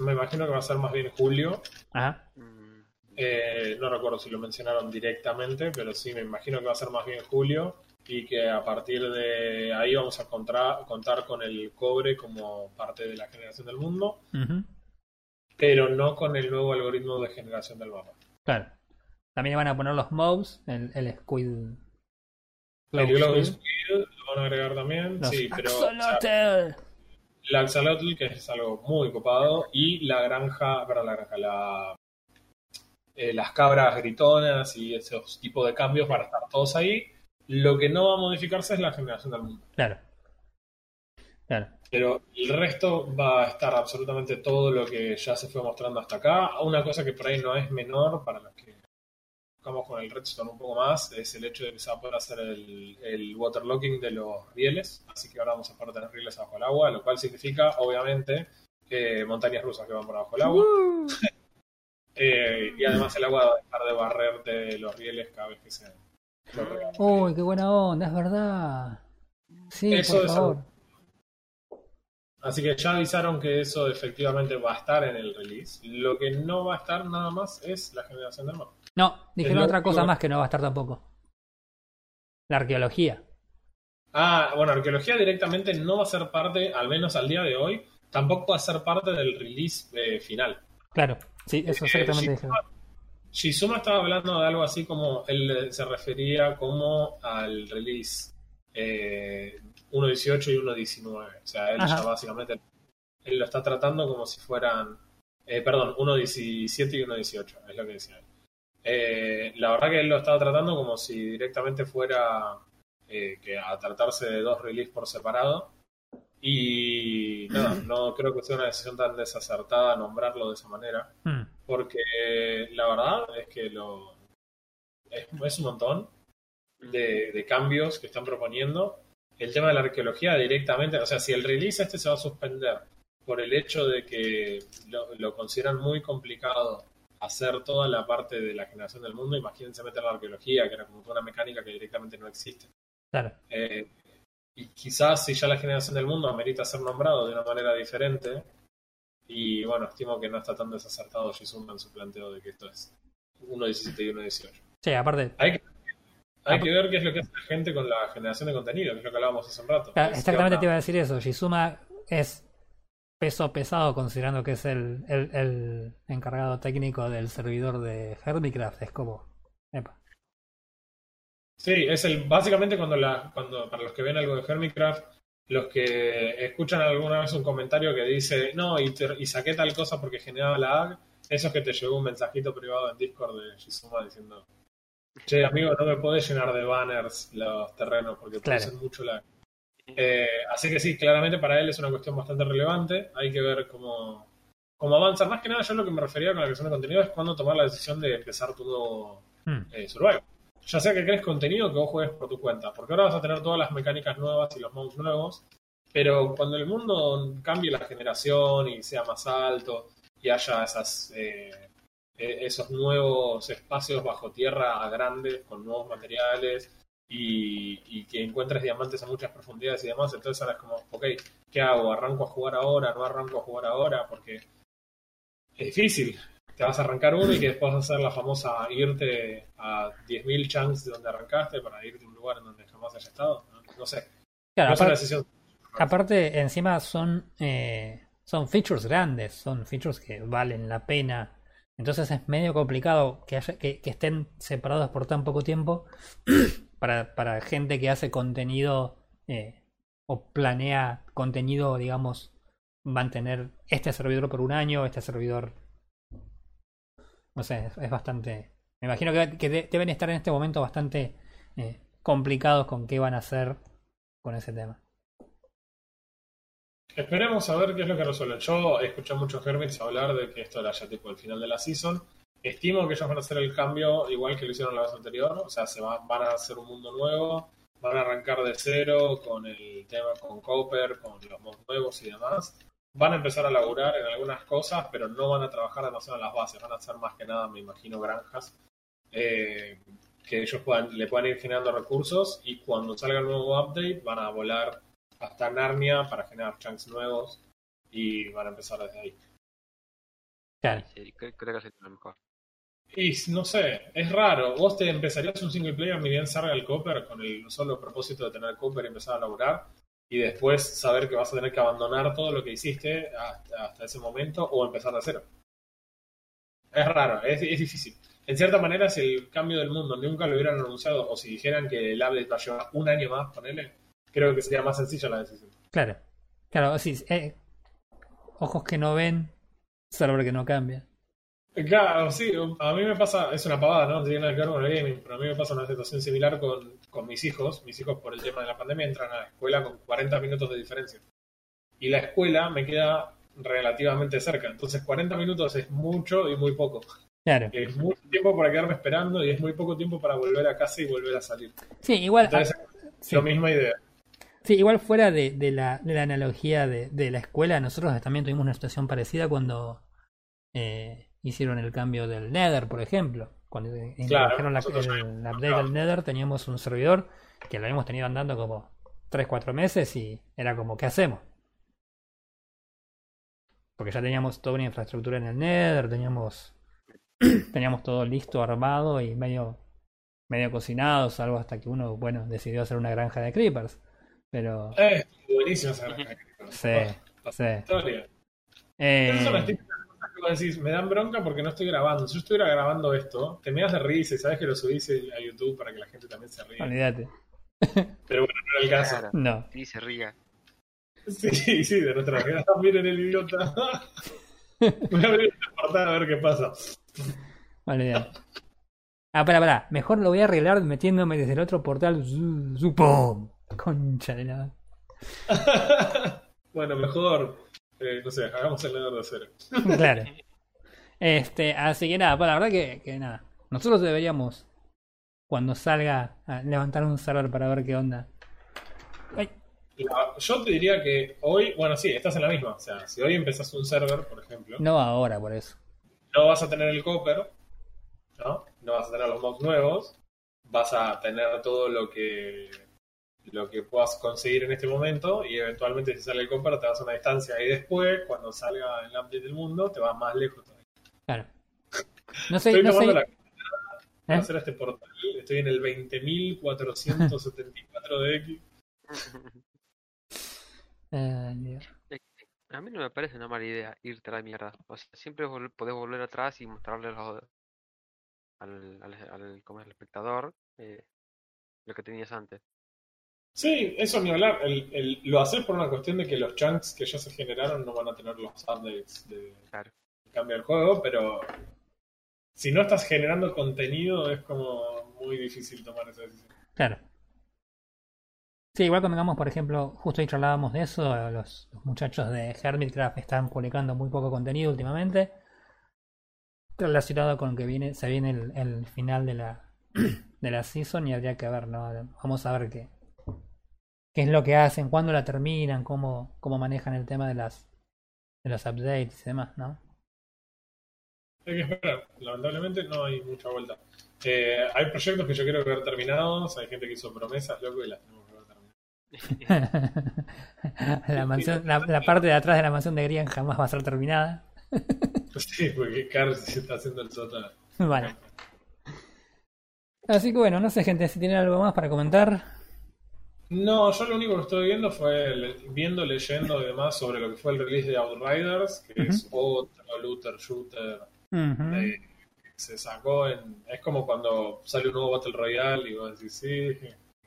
Me imagino que va a ser más bien julio. Ajá. Mm, Eh, no recuerdo si lo mencionaron directamente, pero sí, me imagino que va a ser más bien julio y que a partir de ahí vamos a contra- contar con el cobre como parte de la generación del mundo, ujú. pero no con el nuevo algoritmo de generación del mapa. Claro. También van a poner los mobs, el, el squid. El Glow Glowing Squid, Squid lo van a agregar también, los sí, pero o sea, Axolotl. la Axolotl, que es algo muy copado, y la granja, perdón, la granja, la, eh, las cabras gritonas y esos tipos de cambios van a estar todos ahí. Lo que no va a modificarse es la generación del mundo. Claro. Claro. Pero el resto va a estar absolutamente todo lo que ya se fue mostrando hasta acá. Una cosa que por ahí no es menor para los que buscamos con el Redstone un poco más es el hecho de que se va a poder hacer el, el waterlocking de los rieles, así que ahora vamos a poder tener rieles bajo el agua, lo cual significa, obviamente, que montañas rusas que van por abajo del agua. <laughs> Eh, y además el agua va a dejar de barrerte los rieles cada vez que se... Uy, qué buena onda, es verdad. Sí, Eso por es favor. Así que ya avisaron que eso efectivamente va a estar en el release. Lo que no va a estar nada más es la generación del mapa. No, dijeron otra cosa más que no va a estar tampoco. La arqueología. Ah, bueno, arqueología directamente no va a ser parte, al menos al día de hoy, tampoco va a ser parte del release eh, final. Claro, sí, eso Eh, exactamente Shizuma- dijeron. Shizuma estaba hablando de algo así como, él eh, se refería como al release eh, 1.18 y 1.19. O sea, él Ajá. ya básicamente, él lo está tratando como si fueran, eh, perdón, 1.17 y 1.18, es lo que decía él. Eh, la verdad que él lo estaba tratando como si directamente fuera eh, que a tratarse de dos releases por separado. Y <clears throat> nada, no creo que sea una decisión tan desacertada nombrarlo de esa manera Mm, porque la verdad es que lo es, es un montón de, de cambios que están proponiendo. El tema de la arqueología directamente, o sea, si el release este se va a suspender por el hecho de que lo, lo consideran muy complicado hacer toda la parte de la generación del mundo, imagínense meter la arqueología, que era como toda una mecánica que directamente no existe. claro. Eh, y quizás si ya la generación del mundo amerita ser nombrado de una manera diferente, y bueno, estimo que no está tan desacertado Shizuma en su planteo de que esto es 1.17 y 1.18. Sí, aparte, Hay que, hay que ver qué es lo que hace la gente con la generación de contenido, que es lo que hablábamos hace un rato. claro, exactamente te iba a decir eso. Shizuma es peso pesado considerando que es el, el, el encargado técnico del servidor de Hermitcraft. Es como... epa. Sí, es el básicamente cuando la cuando para los que ven algo de Hermitcraft, los que escuchan alguna vez un comentario que dice, "No, y, te- y saqué tal cosa porque generaba lag", eso es que te llegó un mensajito privado en Discord de Shizuma diciendo, "Che, amigo, no me podés llenar de banners los terrenos porque Claro. producen mucho lag." Eh, así que sí, claramente para él es una cuestión bastante relevante. Hay que ver cómo, cómo avanza. Más que nada, yo lo que me refería con la creación de contenido es cuando tomar la decisión de empezar tu nuevo Mm, eh, Survival. Ya sea que crees contenido que vos juegues por tu cuenta, porque ahora vas a tener todas las mecánicas nuevas y los mods nuevos, pero cuando el mundo cambie la generación y sea más alto y haya esas, eh, eh, esos nuevos espacios bajo tierra grandes con nuevos materiales y, y que encuentres diamantes a muchas profundidades y demás, entonces ahora es como, ok, ¿qué hago? ¿Arranco a jugar ahora? ¿No arranco a jugar ahora? Porque es difícil te vas a arrancar uno y que después vas a hacer la famosa irte a 10.000 chunks de donde arrancaste para irte a un lugar en donde jamás hayas estado. No, No sé. Claro, no es una aparte, decisión. aparte, encima son, eh, son features grandes, son features que valen la pena. Entonces es medio complicado que, haya, que, que estén separados por tan poco tiempo <clears throat> para, para gente que hace contenido eh, o planea contenido, digamos, mantener este servidor por un año, este servidor... No sé, es, bastante... Me imagino que, que de- deben estar en este momento bastante eh, complicados con qué van a hacer con ese tema. Esperemos a ver qué es lo que resuelven. Yo escuché a muchos Hermits hablar de que esto era ya tipo el final de la season. Estimo que ellos van a hacer el cambio igual que lo hicieron la vez anterior. O sea, se va- van a hacer un mundo nuevo. Van a arrancar de cero con el tema con Copper, con los mods nuevos y demás. Van a empezar a laburar en algunas cosas, pero no van a trabajar demasiado en las bases. Van a hacer más que nada, me imagino, granjas. eh, que ellos puedan, le puedan ir generando recursos y cuando salga el nuevo update van a volar hasta Narnia para generar chunks nuevos y van a empezar desde ahí. Claro. Sí, creo, creo que sería lo mejor. Y no sé, es raro. Vos te empezarías un single player ni bien salga el Copper con el solo propósito de tener Copper y empezar a laburar y después saber que vas a tener que abandonar todo lo que hiciste hasta, hasta ese momento o empezar de cero. Es raro, es, es difícil. En cierta manera, si el cambio del mundo nunca lo hubieran anunciado o si dijeran que el update va a llevar un año más, ponele, creo que sería más sencilla la decisión. Claro. Claro, sí. eh, ojos que no ven, cerebro que no cambia. Claro, sí, a mí me pasa, es una pavada, ¿no? No tiene nada que ver con el gaming, pero a mí me pasa una situación similar con, con mis hijos. Mis hijos, por el tema de la pandemia, entran a la escuela con 40 minutos de diferencia. Y la escuela me queda relativamente cerca, entonces 40 minutos es mucho y muy poco. Claro. Es mucho tiempo para quedarme esperando y es muy poco tiempo para volver a casa y volver a salir. Sí, igual, Entonces, sí. la misma idea. Sí, igual fuera de, de la, de la analogía de, de la escuela, nosotros también tuvimos una situación parecida cuando eh, hicieron el cambio del Nether, por ejemplo. Cuando introdujeron la- el, update del Nether, teníamos un servidor que lo habíamos tenido andando como 3-4 meses y era como, ¿qué hacemos? Porque ya teníamos toda una infraestructura en el Nether, teníamos, <clears throat> teníamos todo listo, armado y medio, medio cocinado, salvo hasta que uno, bueno, decidió hacer una granja de creepers. Pero, Eh, buenísimo esa granja. sí, sí. Historia. Eh, Esas vos decís, me dan bronca porque no estoy grabando. Si yo estuviera grabando esto, te me das de risa y sabes que lo subís a YouTube para que la gente también se ría. olvídate. Pero bueno, no era el caso. Claro, No. sí, se ría. Sí, sí, de nuestra <laughs> vida. Miren el idiota. <laughs> Voy a abrir la portada a ver qué pasa. Olvídate. Ah, pará, pará. Mejor lo voy a arreglar metiéndome desde el otro portal. ¡Pum! Concha de la. <laughs> bueno, mejor, eh, no sé, hagamos el Nether de cero. Claro. Este, así que nada, pues la verdad que, que nada. Nosotros deberíamos, cuando salga, a levantar un server para ver qué onda. Ay, La- yo te diría que hoy, bueno, sí, estás en la misma. O sea, si hoy empezás un server, por ejemplo, no ahora, por eso. no vas a tener el copper, ¿no? No vas a tener los mobs nuevos, vas a tener todo lo que lo que puedas conseguir en este momento y eventualmente si sale el copper te vas a una distancia y después cuando salga el update del mundo te vas más lejos todavía. Claro. No sé, Estoy no sé. la ¿Eh? hacer este portal, estoy en el 20.474 de X. <laughs> Eh. A mí no me parece una mala idea irte a la mierda. O sea, siempre vol- podés volver atrás y mostrarle los- al, al, al, ¿cómo es? al espectador eh, lo que tenías antes. Sí, eso ni hablar. El, el- lo haces por una cuestión de que los chunks que ya se generaron no van a tener los updates de Claro. cambio del juego, pero si no estás generando contenido es como muy difícil tomar esa decisión. Claro. Sí, igual convengamos, por ejemplo, justo ahí charlábamos de eso, los, los muchachos de Hermitcraft están publicando muy poco contenido últimamente, relacionado con que viene, se viene el, el final de la, <clears throat> de la season y habría que ver, ¿no? Vamos a ver qué, qué es lo que hacen, cuándo la terminan, cómo, cómo manejan el tema de las de los updates y demás, ¿no? Hay que esperar. Lamentablemente no hay mucha vuelta. Eh, hay proyectos que yo quiero ver terminados, hay gente que hizo promesas, loco, y las tenemos que ver <laughs> terminadas. la, mansión, la, la parte de atrás de la mansión de Grian jamás va a ser terminada. <laughs> Sí, porque Carl se está haciendo el sótano. Vale. Así que bueno, no sé gente si tienen algo más para comentar. No, yo lo único que estoy viendo fue le- viendo, leyendo y demás sobre lo que fue el release de Outriders, que es otro looter shooter que se sacó en. Es como cuando sale un nuevo Battle Royale y vos decís, sí,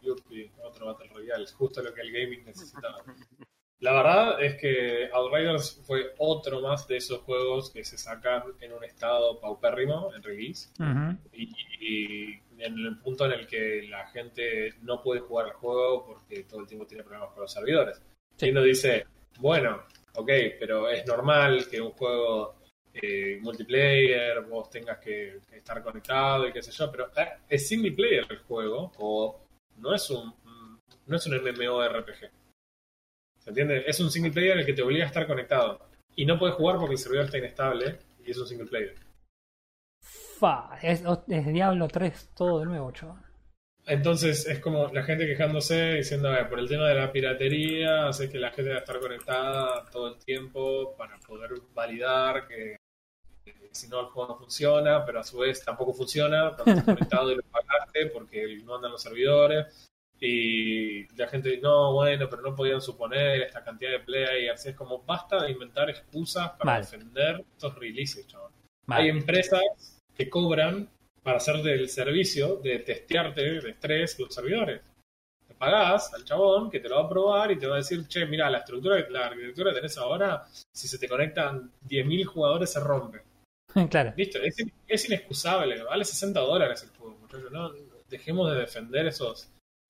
yupi, otro Battle Royale, es justo lo que el gaming necesitaba. La verdad es que Outriders fue otro más de esos juegos que se sacan en un estado paupérrimo en release y en el punto en el que la gente no puede jugar al juego porque todo el tiempo tiene problemas con los servidores. Sí. Y uno dice, bueno, ok, pero es normal que un juego eh, multiplayer vos tengas que, que estar conectado y qué sé yo, pero eh, es single player el juego o no es un no es un MMORPG. ¿Se entiende? Es un single player en el que te obliga a estar conectado y no puedes jugar porque el servidor está inestable y es un single player. Fa, es, es Diablo 3 todo de nuevo, chaval. Entonces es como la gente quejándose diciendo "Eh, por el tema de la piratería hace que la gente debe estar conectada todo el tiempo para poder validar que, que si no el juego no funciona, pero a su vez tampoco funciona cuando estás conectado y lo pagaste porque no andan los servidores. Y la gente dice, no, bueno, pero no podían suponer esta cantidad de players. Es como, basta de inventar excusas para Mal. defender estos releases, chaval. Hay empresas que cobran para hacer del servicio de testearte de estrés los servidores. Te pagás al chabón que te lo va a probar y te va a decir, che, mira, la estructura, la arquitectura que tenés ahora, si se te conectan 10.000 jugadores se rompe. <laughs> claro. Listo, es, in- es inexcusable, vale 60 dólares el juego, muchachos. No, dejemos de defender esos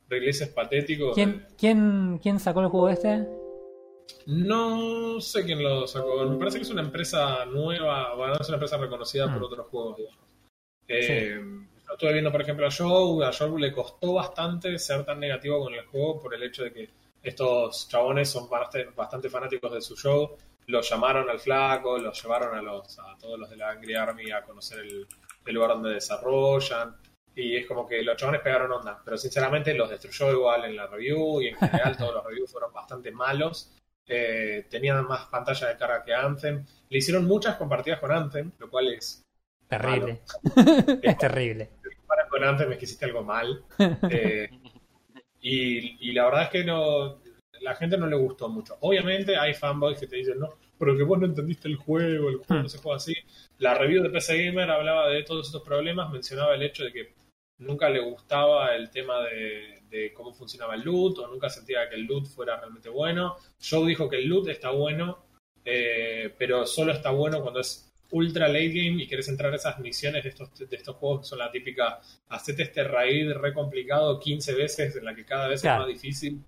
releases patéticos. ¿Quién, quién, ¿Quién sacó el juego este? No sé quién lo sacó. Me parece que es una empresa nueva, bueno, es una empresa reconocida por Mm. otros juegos, digamos. Eh, yo Estuve viendo, por ejemplo, a Joe. A Joe le costó bastante ser tan negativo con el juego por el hecho de que estos chabones son bastante, bastante fanáticos de su show. Los llamaron al flaco, los llevaron a, los, a todos los de la Angry Army a conocer el, el lugar donde desarrollan. Y es como que los chabones pegaron onda. Pero sinceramente los destruyó igual en la review y en general <laughs> todos los reviews fueron bastante malos. Eh, tenían más pantalla de carga que Anthem. Le hicieron muchas compartidas con Anthem, lo cual es. Terrible. <laughs> es terrible. Comparas con Anthem es que hiciste algo mal. <laughs> Eh, y, y la verdad es que no. La gente no le gustó mucho. Obviamente hay fanboys que te dicen, no, pero que vos no entendiste el juego, el juego no se juega así. La review de PC Gamer hablaba de todos estos problemas, mencionaba el hecho de que nunca le gustaba el tema de, de cómo funcionaba el loot, o nunca sentía que el loot fuera realmente bueno. Joe dijo que el loot está bueno, eh, pero solo está bueno cuando es ultra late game y querés entrar a esas misiones de estos, de estos juegos que son la típica, hacete este raid re complicado 15 veces, en la que cada vez Claro. es más difícil,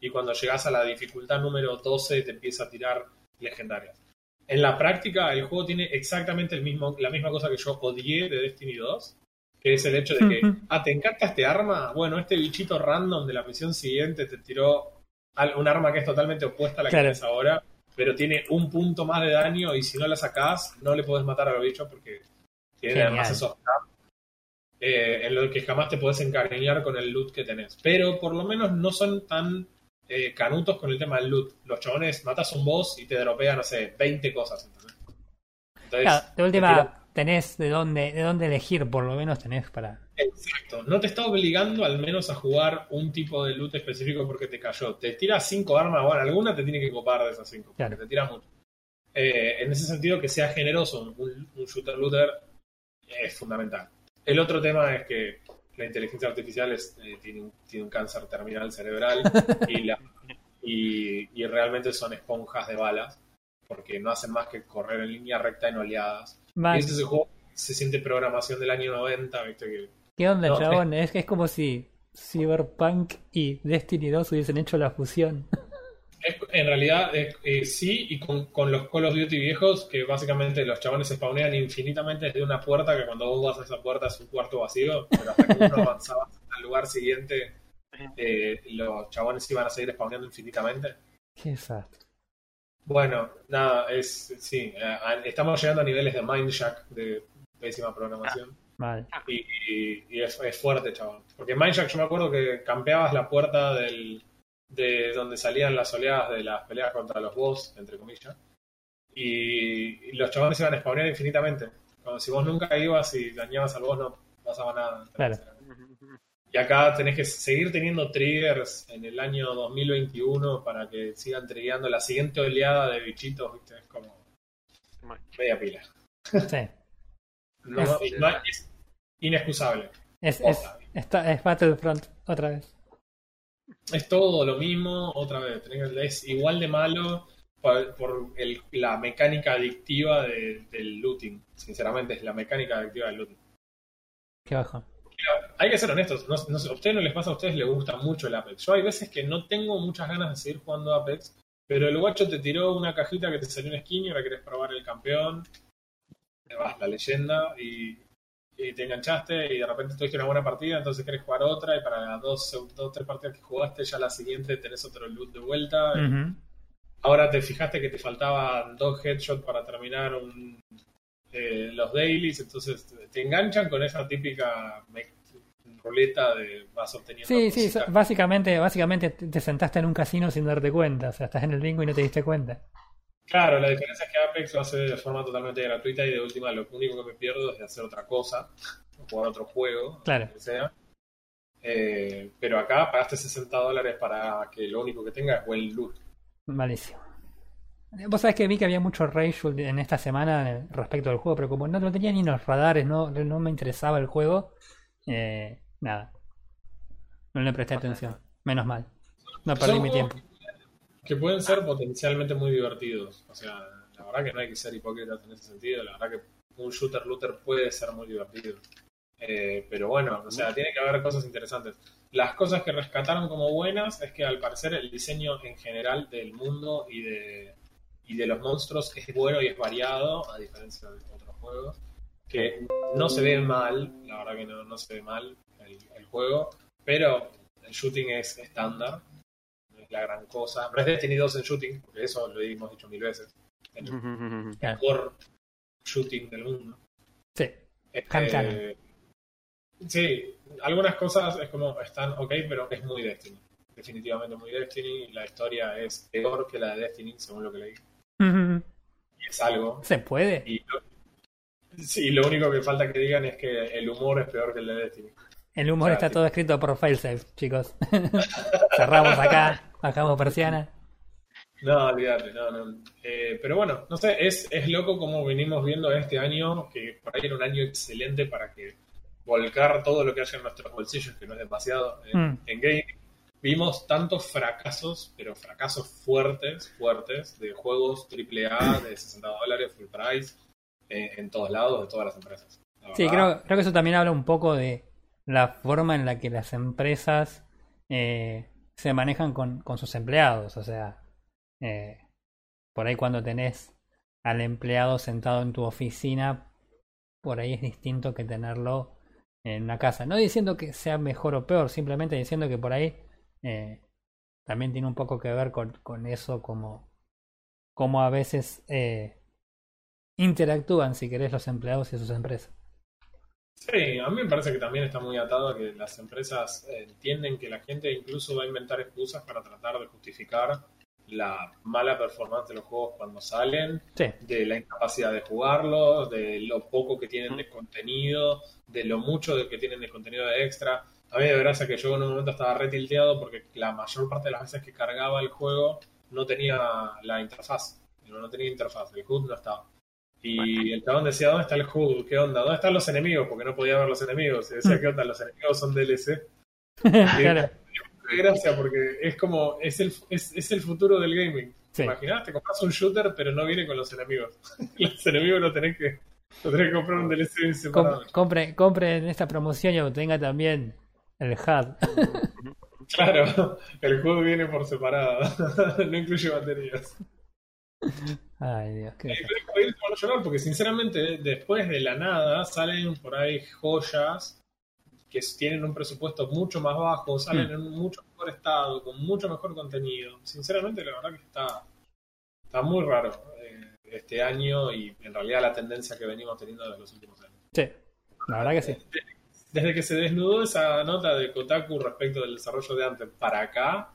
y cuando llegas a la dificultad número 12 te empieza a tirar legendarias. En la práctica, el juego tiene exactamente el mismo, la misma cosa que yo odié de Destiny 2, que es el hecho de que, ah, ¿te encanta este arma? Bueno, este bichito random de la misión siguiente te tiró al- un arma que es totalmente opuesta a la que tienes ahora, pero tiene un punto más de daño y si no la sacás, no le podés matar a los bichos porque tiene Genial. además esos eh, en lo que jamás te podés encariñar con el loot que tenés. Pero por lo menos no son tan eh, canutos con el tema del loot. Los chabones matas un boss y te dropean, no sé, 20 cosas. ¿entendés? Entonces, Claro, de última tenés de dónde, de dónde elegir, por lo menos tenés para. Exacto. No te está obligando al menos a jugar un tipo de loot específico porque te cayó. Te tira cinco armas, bueno, alguna te tiene que copar de esas cinco. Claro. Te tira mucho. Eh, en ese sentido, que sea generoso un, un shooter looter es fundamental. El otro tema es que la inteligencia artificial es, eh, tiene, un, tiene un cáncer terminal cerebral <laughs> y, la- y, y realmente son esponjas de balas porque no hacen más que correr en línea recta en oleadas. Y ese es el juego se siente programación del año 90, ¿viste? Que ¿Qué onda, no, chabón? Es que es como si Cyberpunk y Destiny 2 hubiesen hecho la fusión. <laughs> Es- en realidad eh, eh, sí, y con, con los Call of Duty viejos, que básicamente los chabones se spawnean infinitamente desde una puerta, que cuando vos vas a esa puerta es un cuarto vacío, pero hasta que uno avanzaba <laughs> al lugar siguiente, eh, los chabones iban a seguir spawneando infinitamente. Qué desastre. Bueno, nada, es sí, eh, a- estamos llegando a niveles de Mindjack, de pésima programación. Mal. Y, y- y es, es fuerte, chaval. Porque en Mindjack yo me acuerdo que campeabas la puerta del, de donde salían las oleadas de las peleas contra los boss, entre comillas. Y, y los chavales iban a spawnear infinitamente. Como si vos nunca ibas y dañabas al boss, no pasaba nada. Claro. Y acá tenés que seguir teniendo triggers en el año 2021 para que sigan triggerando la siguiente oleada de bichitos, ¿viste? Es como media pila. Sí. <laughs> No, Es- no- es inexcusable. Es, es, está, es Battlefront otra vez. es todo lo mismo otra vez. Es igual de malo por, por el- la mecánica adictiva de- del looting. Sinceramente, es la mecánica adictiva del looting. Qué bajo. Hay que ser honestos. No, no sé, a ustedes no les pasa, a ustedes les gusta mucho el Apex. Yo hay veces que no tengo muchas ganas de seguir jugando Apex, pero el guacho te tiró una cajita que te salió una skin y ahora querés probar el campeón. Te vas la leyenda y, y te enganchaste y de repente tuviste una buena partida, entonces querés jugar otra y para las dos, dos tres partidas que jugaste ya la siguiente tenés otro loot de vuelta. Ahora te fijaste que te faltaban dos headshots para terminar un, eh, los dailies, entonces te enganchan con esa típica ruleta de vas obteniendo. Sí, sí, so- básicamente, básicamente te te sentaste en un casino sin darte cuenta. O sea, estás en el bingo y no te diste cuenta. Claro, la diferencia es que Apex lo hace de forma totalmente gratuita y de última lo único que me pierdo es de hacer otra cosa, o jugar otro juego, Claro. lo que sea. Eh, pero acá pagaste 60 dólares para que lo único que tenga es buen loot. Malísimo. Vos sabés que vi que había mucho rage en esta semana respecto al juego, pero como no lo tenía ni en los radares, no, no me interesaba el juego, eh, nada. No le presté atención. Menos mal. No perdí Son mi tiempo. Que pueden ser potencialmente muy divertidos. O sea, la verdad que no hay que ser hipócritas en ese sentido. La verdad que un shooter looter puede ser muy divertido. Eh, pero bueno, o sea, tiene que haber cosas interesantes. Las cosas que rescataron como buenas es que al parecer el diseño en general del mundo y de, y de los monstruos es bueno y es variado, a diferencia de otros juegos. Que no se ve mal, la verdad que no, no se ve mal el, el juego, pero el shooting es estándar, no es la gran cosa. No es Destiny 2 en shooting, porque eso lo hemos dicho mil veces. El mejor shooting del mundo. Sí. Este, sí, algunas cosas es como están ok, pero es muy Destiny. Definitivamente muy Destiny. La historia es peor que la de Destiny, según lo que leí. Y es algo. ¿Se puede? Y lo, sí, lo único que falta que digan es que el humor es peor que el de Destiny. El humor está sí. todo escrito por failsafe, chicos. <laughs> Cerramos acá, bajamos persiana. No, olvídate, no, no. Eh, pero bueno, no sé, es, es loco como venimos viendo este año, que por ahí era un año excelente para que volcar todo lo que haya en nuestros bolsillos, que no es demasiado, en, Mm. en gaming. Vimos tantos fracasos, pero fracasos fuertes, fuertes, de juegos AAA de 60 dólares, full price, eh, en todos lados, de todas las empresas. La Sí, creo, creo que eso también habla un poco de la forma en la que las empresas eh, se manejan con, con sus empleados. O sea, eh, por ahí cuando tenés al empleado sentado en tu oficina, por ahí es distinto que tenerlo en una casa. No diciendo que sea mejor o peor, simplemente diciendo que por ahí eh, también tiene un poco que ver con, con eso, como, como a veces eh, interactúan, si querés, los empleados y sus empresas. Sí, a mí me parece que también está muy atado a que las empresas eh, entienden que la gente incluso va a inventar excusas para tratar de justificar la mala performance de los juegos cuando salen, Sí. de la incapacidad de jugarlos, de lo poco que tienen de contenido, de lo mucho de que tienen de contenido de extra. A mí de gracia que yo en un momento estaba retilteado porque la mayor parte de las veces que cargaba el juego no tenía la interfaz. No, tenía interfaz, el HUD no estaba. Y el chabón decía, ¿dónde está el HUD? ¿Qué onda? ¿Dónde están los enemigos? Porque no podía ver los enemigos. Y decía, ¿qué onda? Los enemigos son DLC. <laughs> claro. Gracia, porque es como, es el, es, es el futuro del gaming. Sí. Imaginás, te compras un shooter, pero no viene con los enemigos. <laughs> los enemigos lo tenés que, lo tenés que comprar un DLC separado. compre, compre en esta promoción y obtenga también el HUD. <laughs> Claro, el juego viene por separado. <laughs> no incluye baterías. Ay, Dios, qué Y por llorar, porque sinceramente, después de la nada, salen por ahí joyas que tienen un presupuesto mucho más bajo, salen Mm. en un mucho mejor estado, con mucho mejor contenido. Sinceramente, la verdad que está, está muy raro eh, este año y en realidad la tendencia que venimos teniendo desde los últimos años. Sí, la verdad que sí. Desde que se desnudó esa nota de Kotaku respecto del desarrollo de Anthem para acá,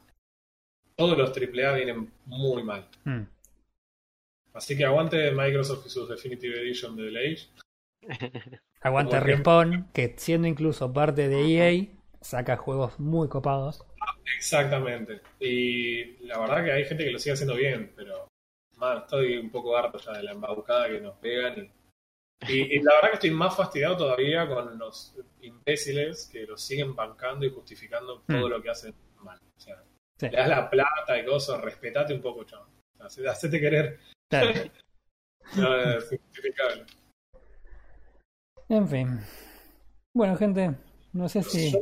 todos los AAA vienen muy mal. Mm. Así que aguante Microsoft y sus Definitive Edition de Age. <laughs> Aguante. Respawn, que siendo incluso parte de EA, saca juegos muy copados. Exactamente. Y la verdad que hay gente que lo sigue haciendo bien, pero man, estoy un poco harto ya de la embaucada que nos pegan. Y, y- y la verdad que estoy más fastidiado todavía con los imbéciles que los siguen bancando y justificando todo Mm. lo que hacen mal. O sea, Sí. le das la plata y cosas, respetate un poco, chaval. Hacete, querer. Claro. <laughs> No, es injustificable. En fin. Bueno, gente, no sé si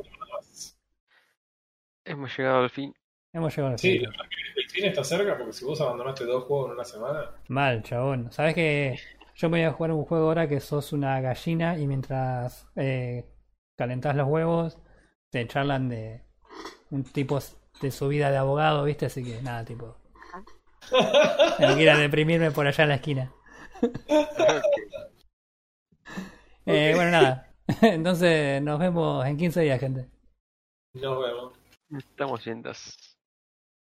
Hemos llegado al fin. hemos llegado al Sí, fin. el fin está cerca porque si vos abandonaste dos juegos en una semana, Mal, chabón. ¿Sabes que yo me voy a jugar un juego ahora que sos una gallina y mientras eh, calentás los huevos te charlan de un tipo de su vida de abogado, ¿viste? Así que nada, tipo. No quiera deprimirme por allá en la esquina. Eh, bueno, nada. <laughs> Entonces nos vemos en 15 días, gente. nos vemos. Estamos yendo.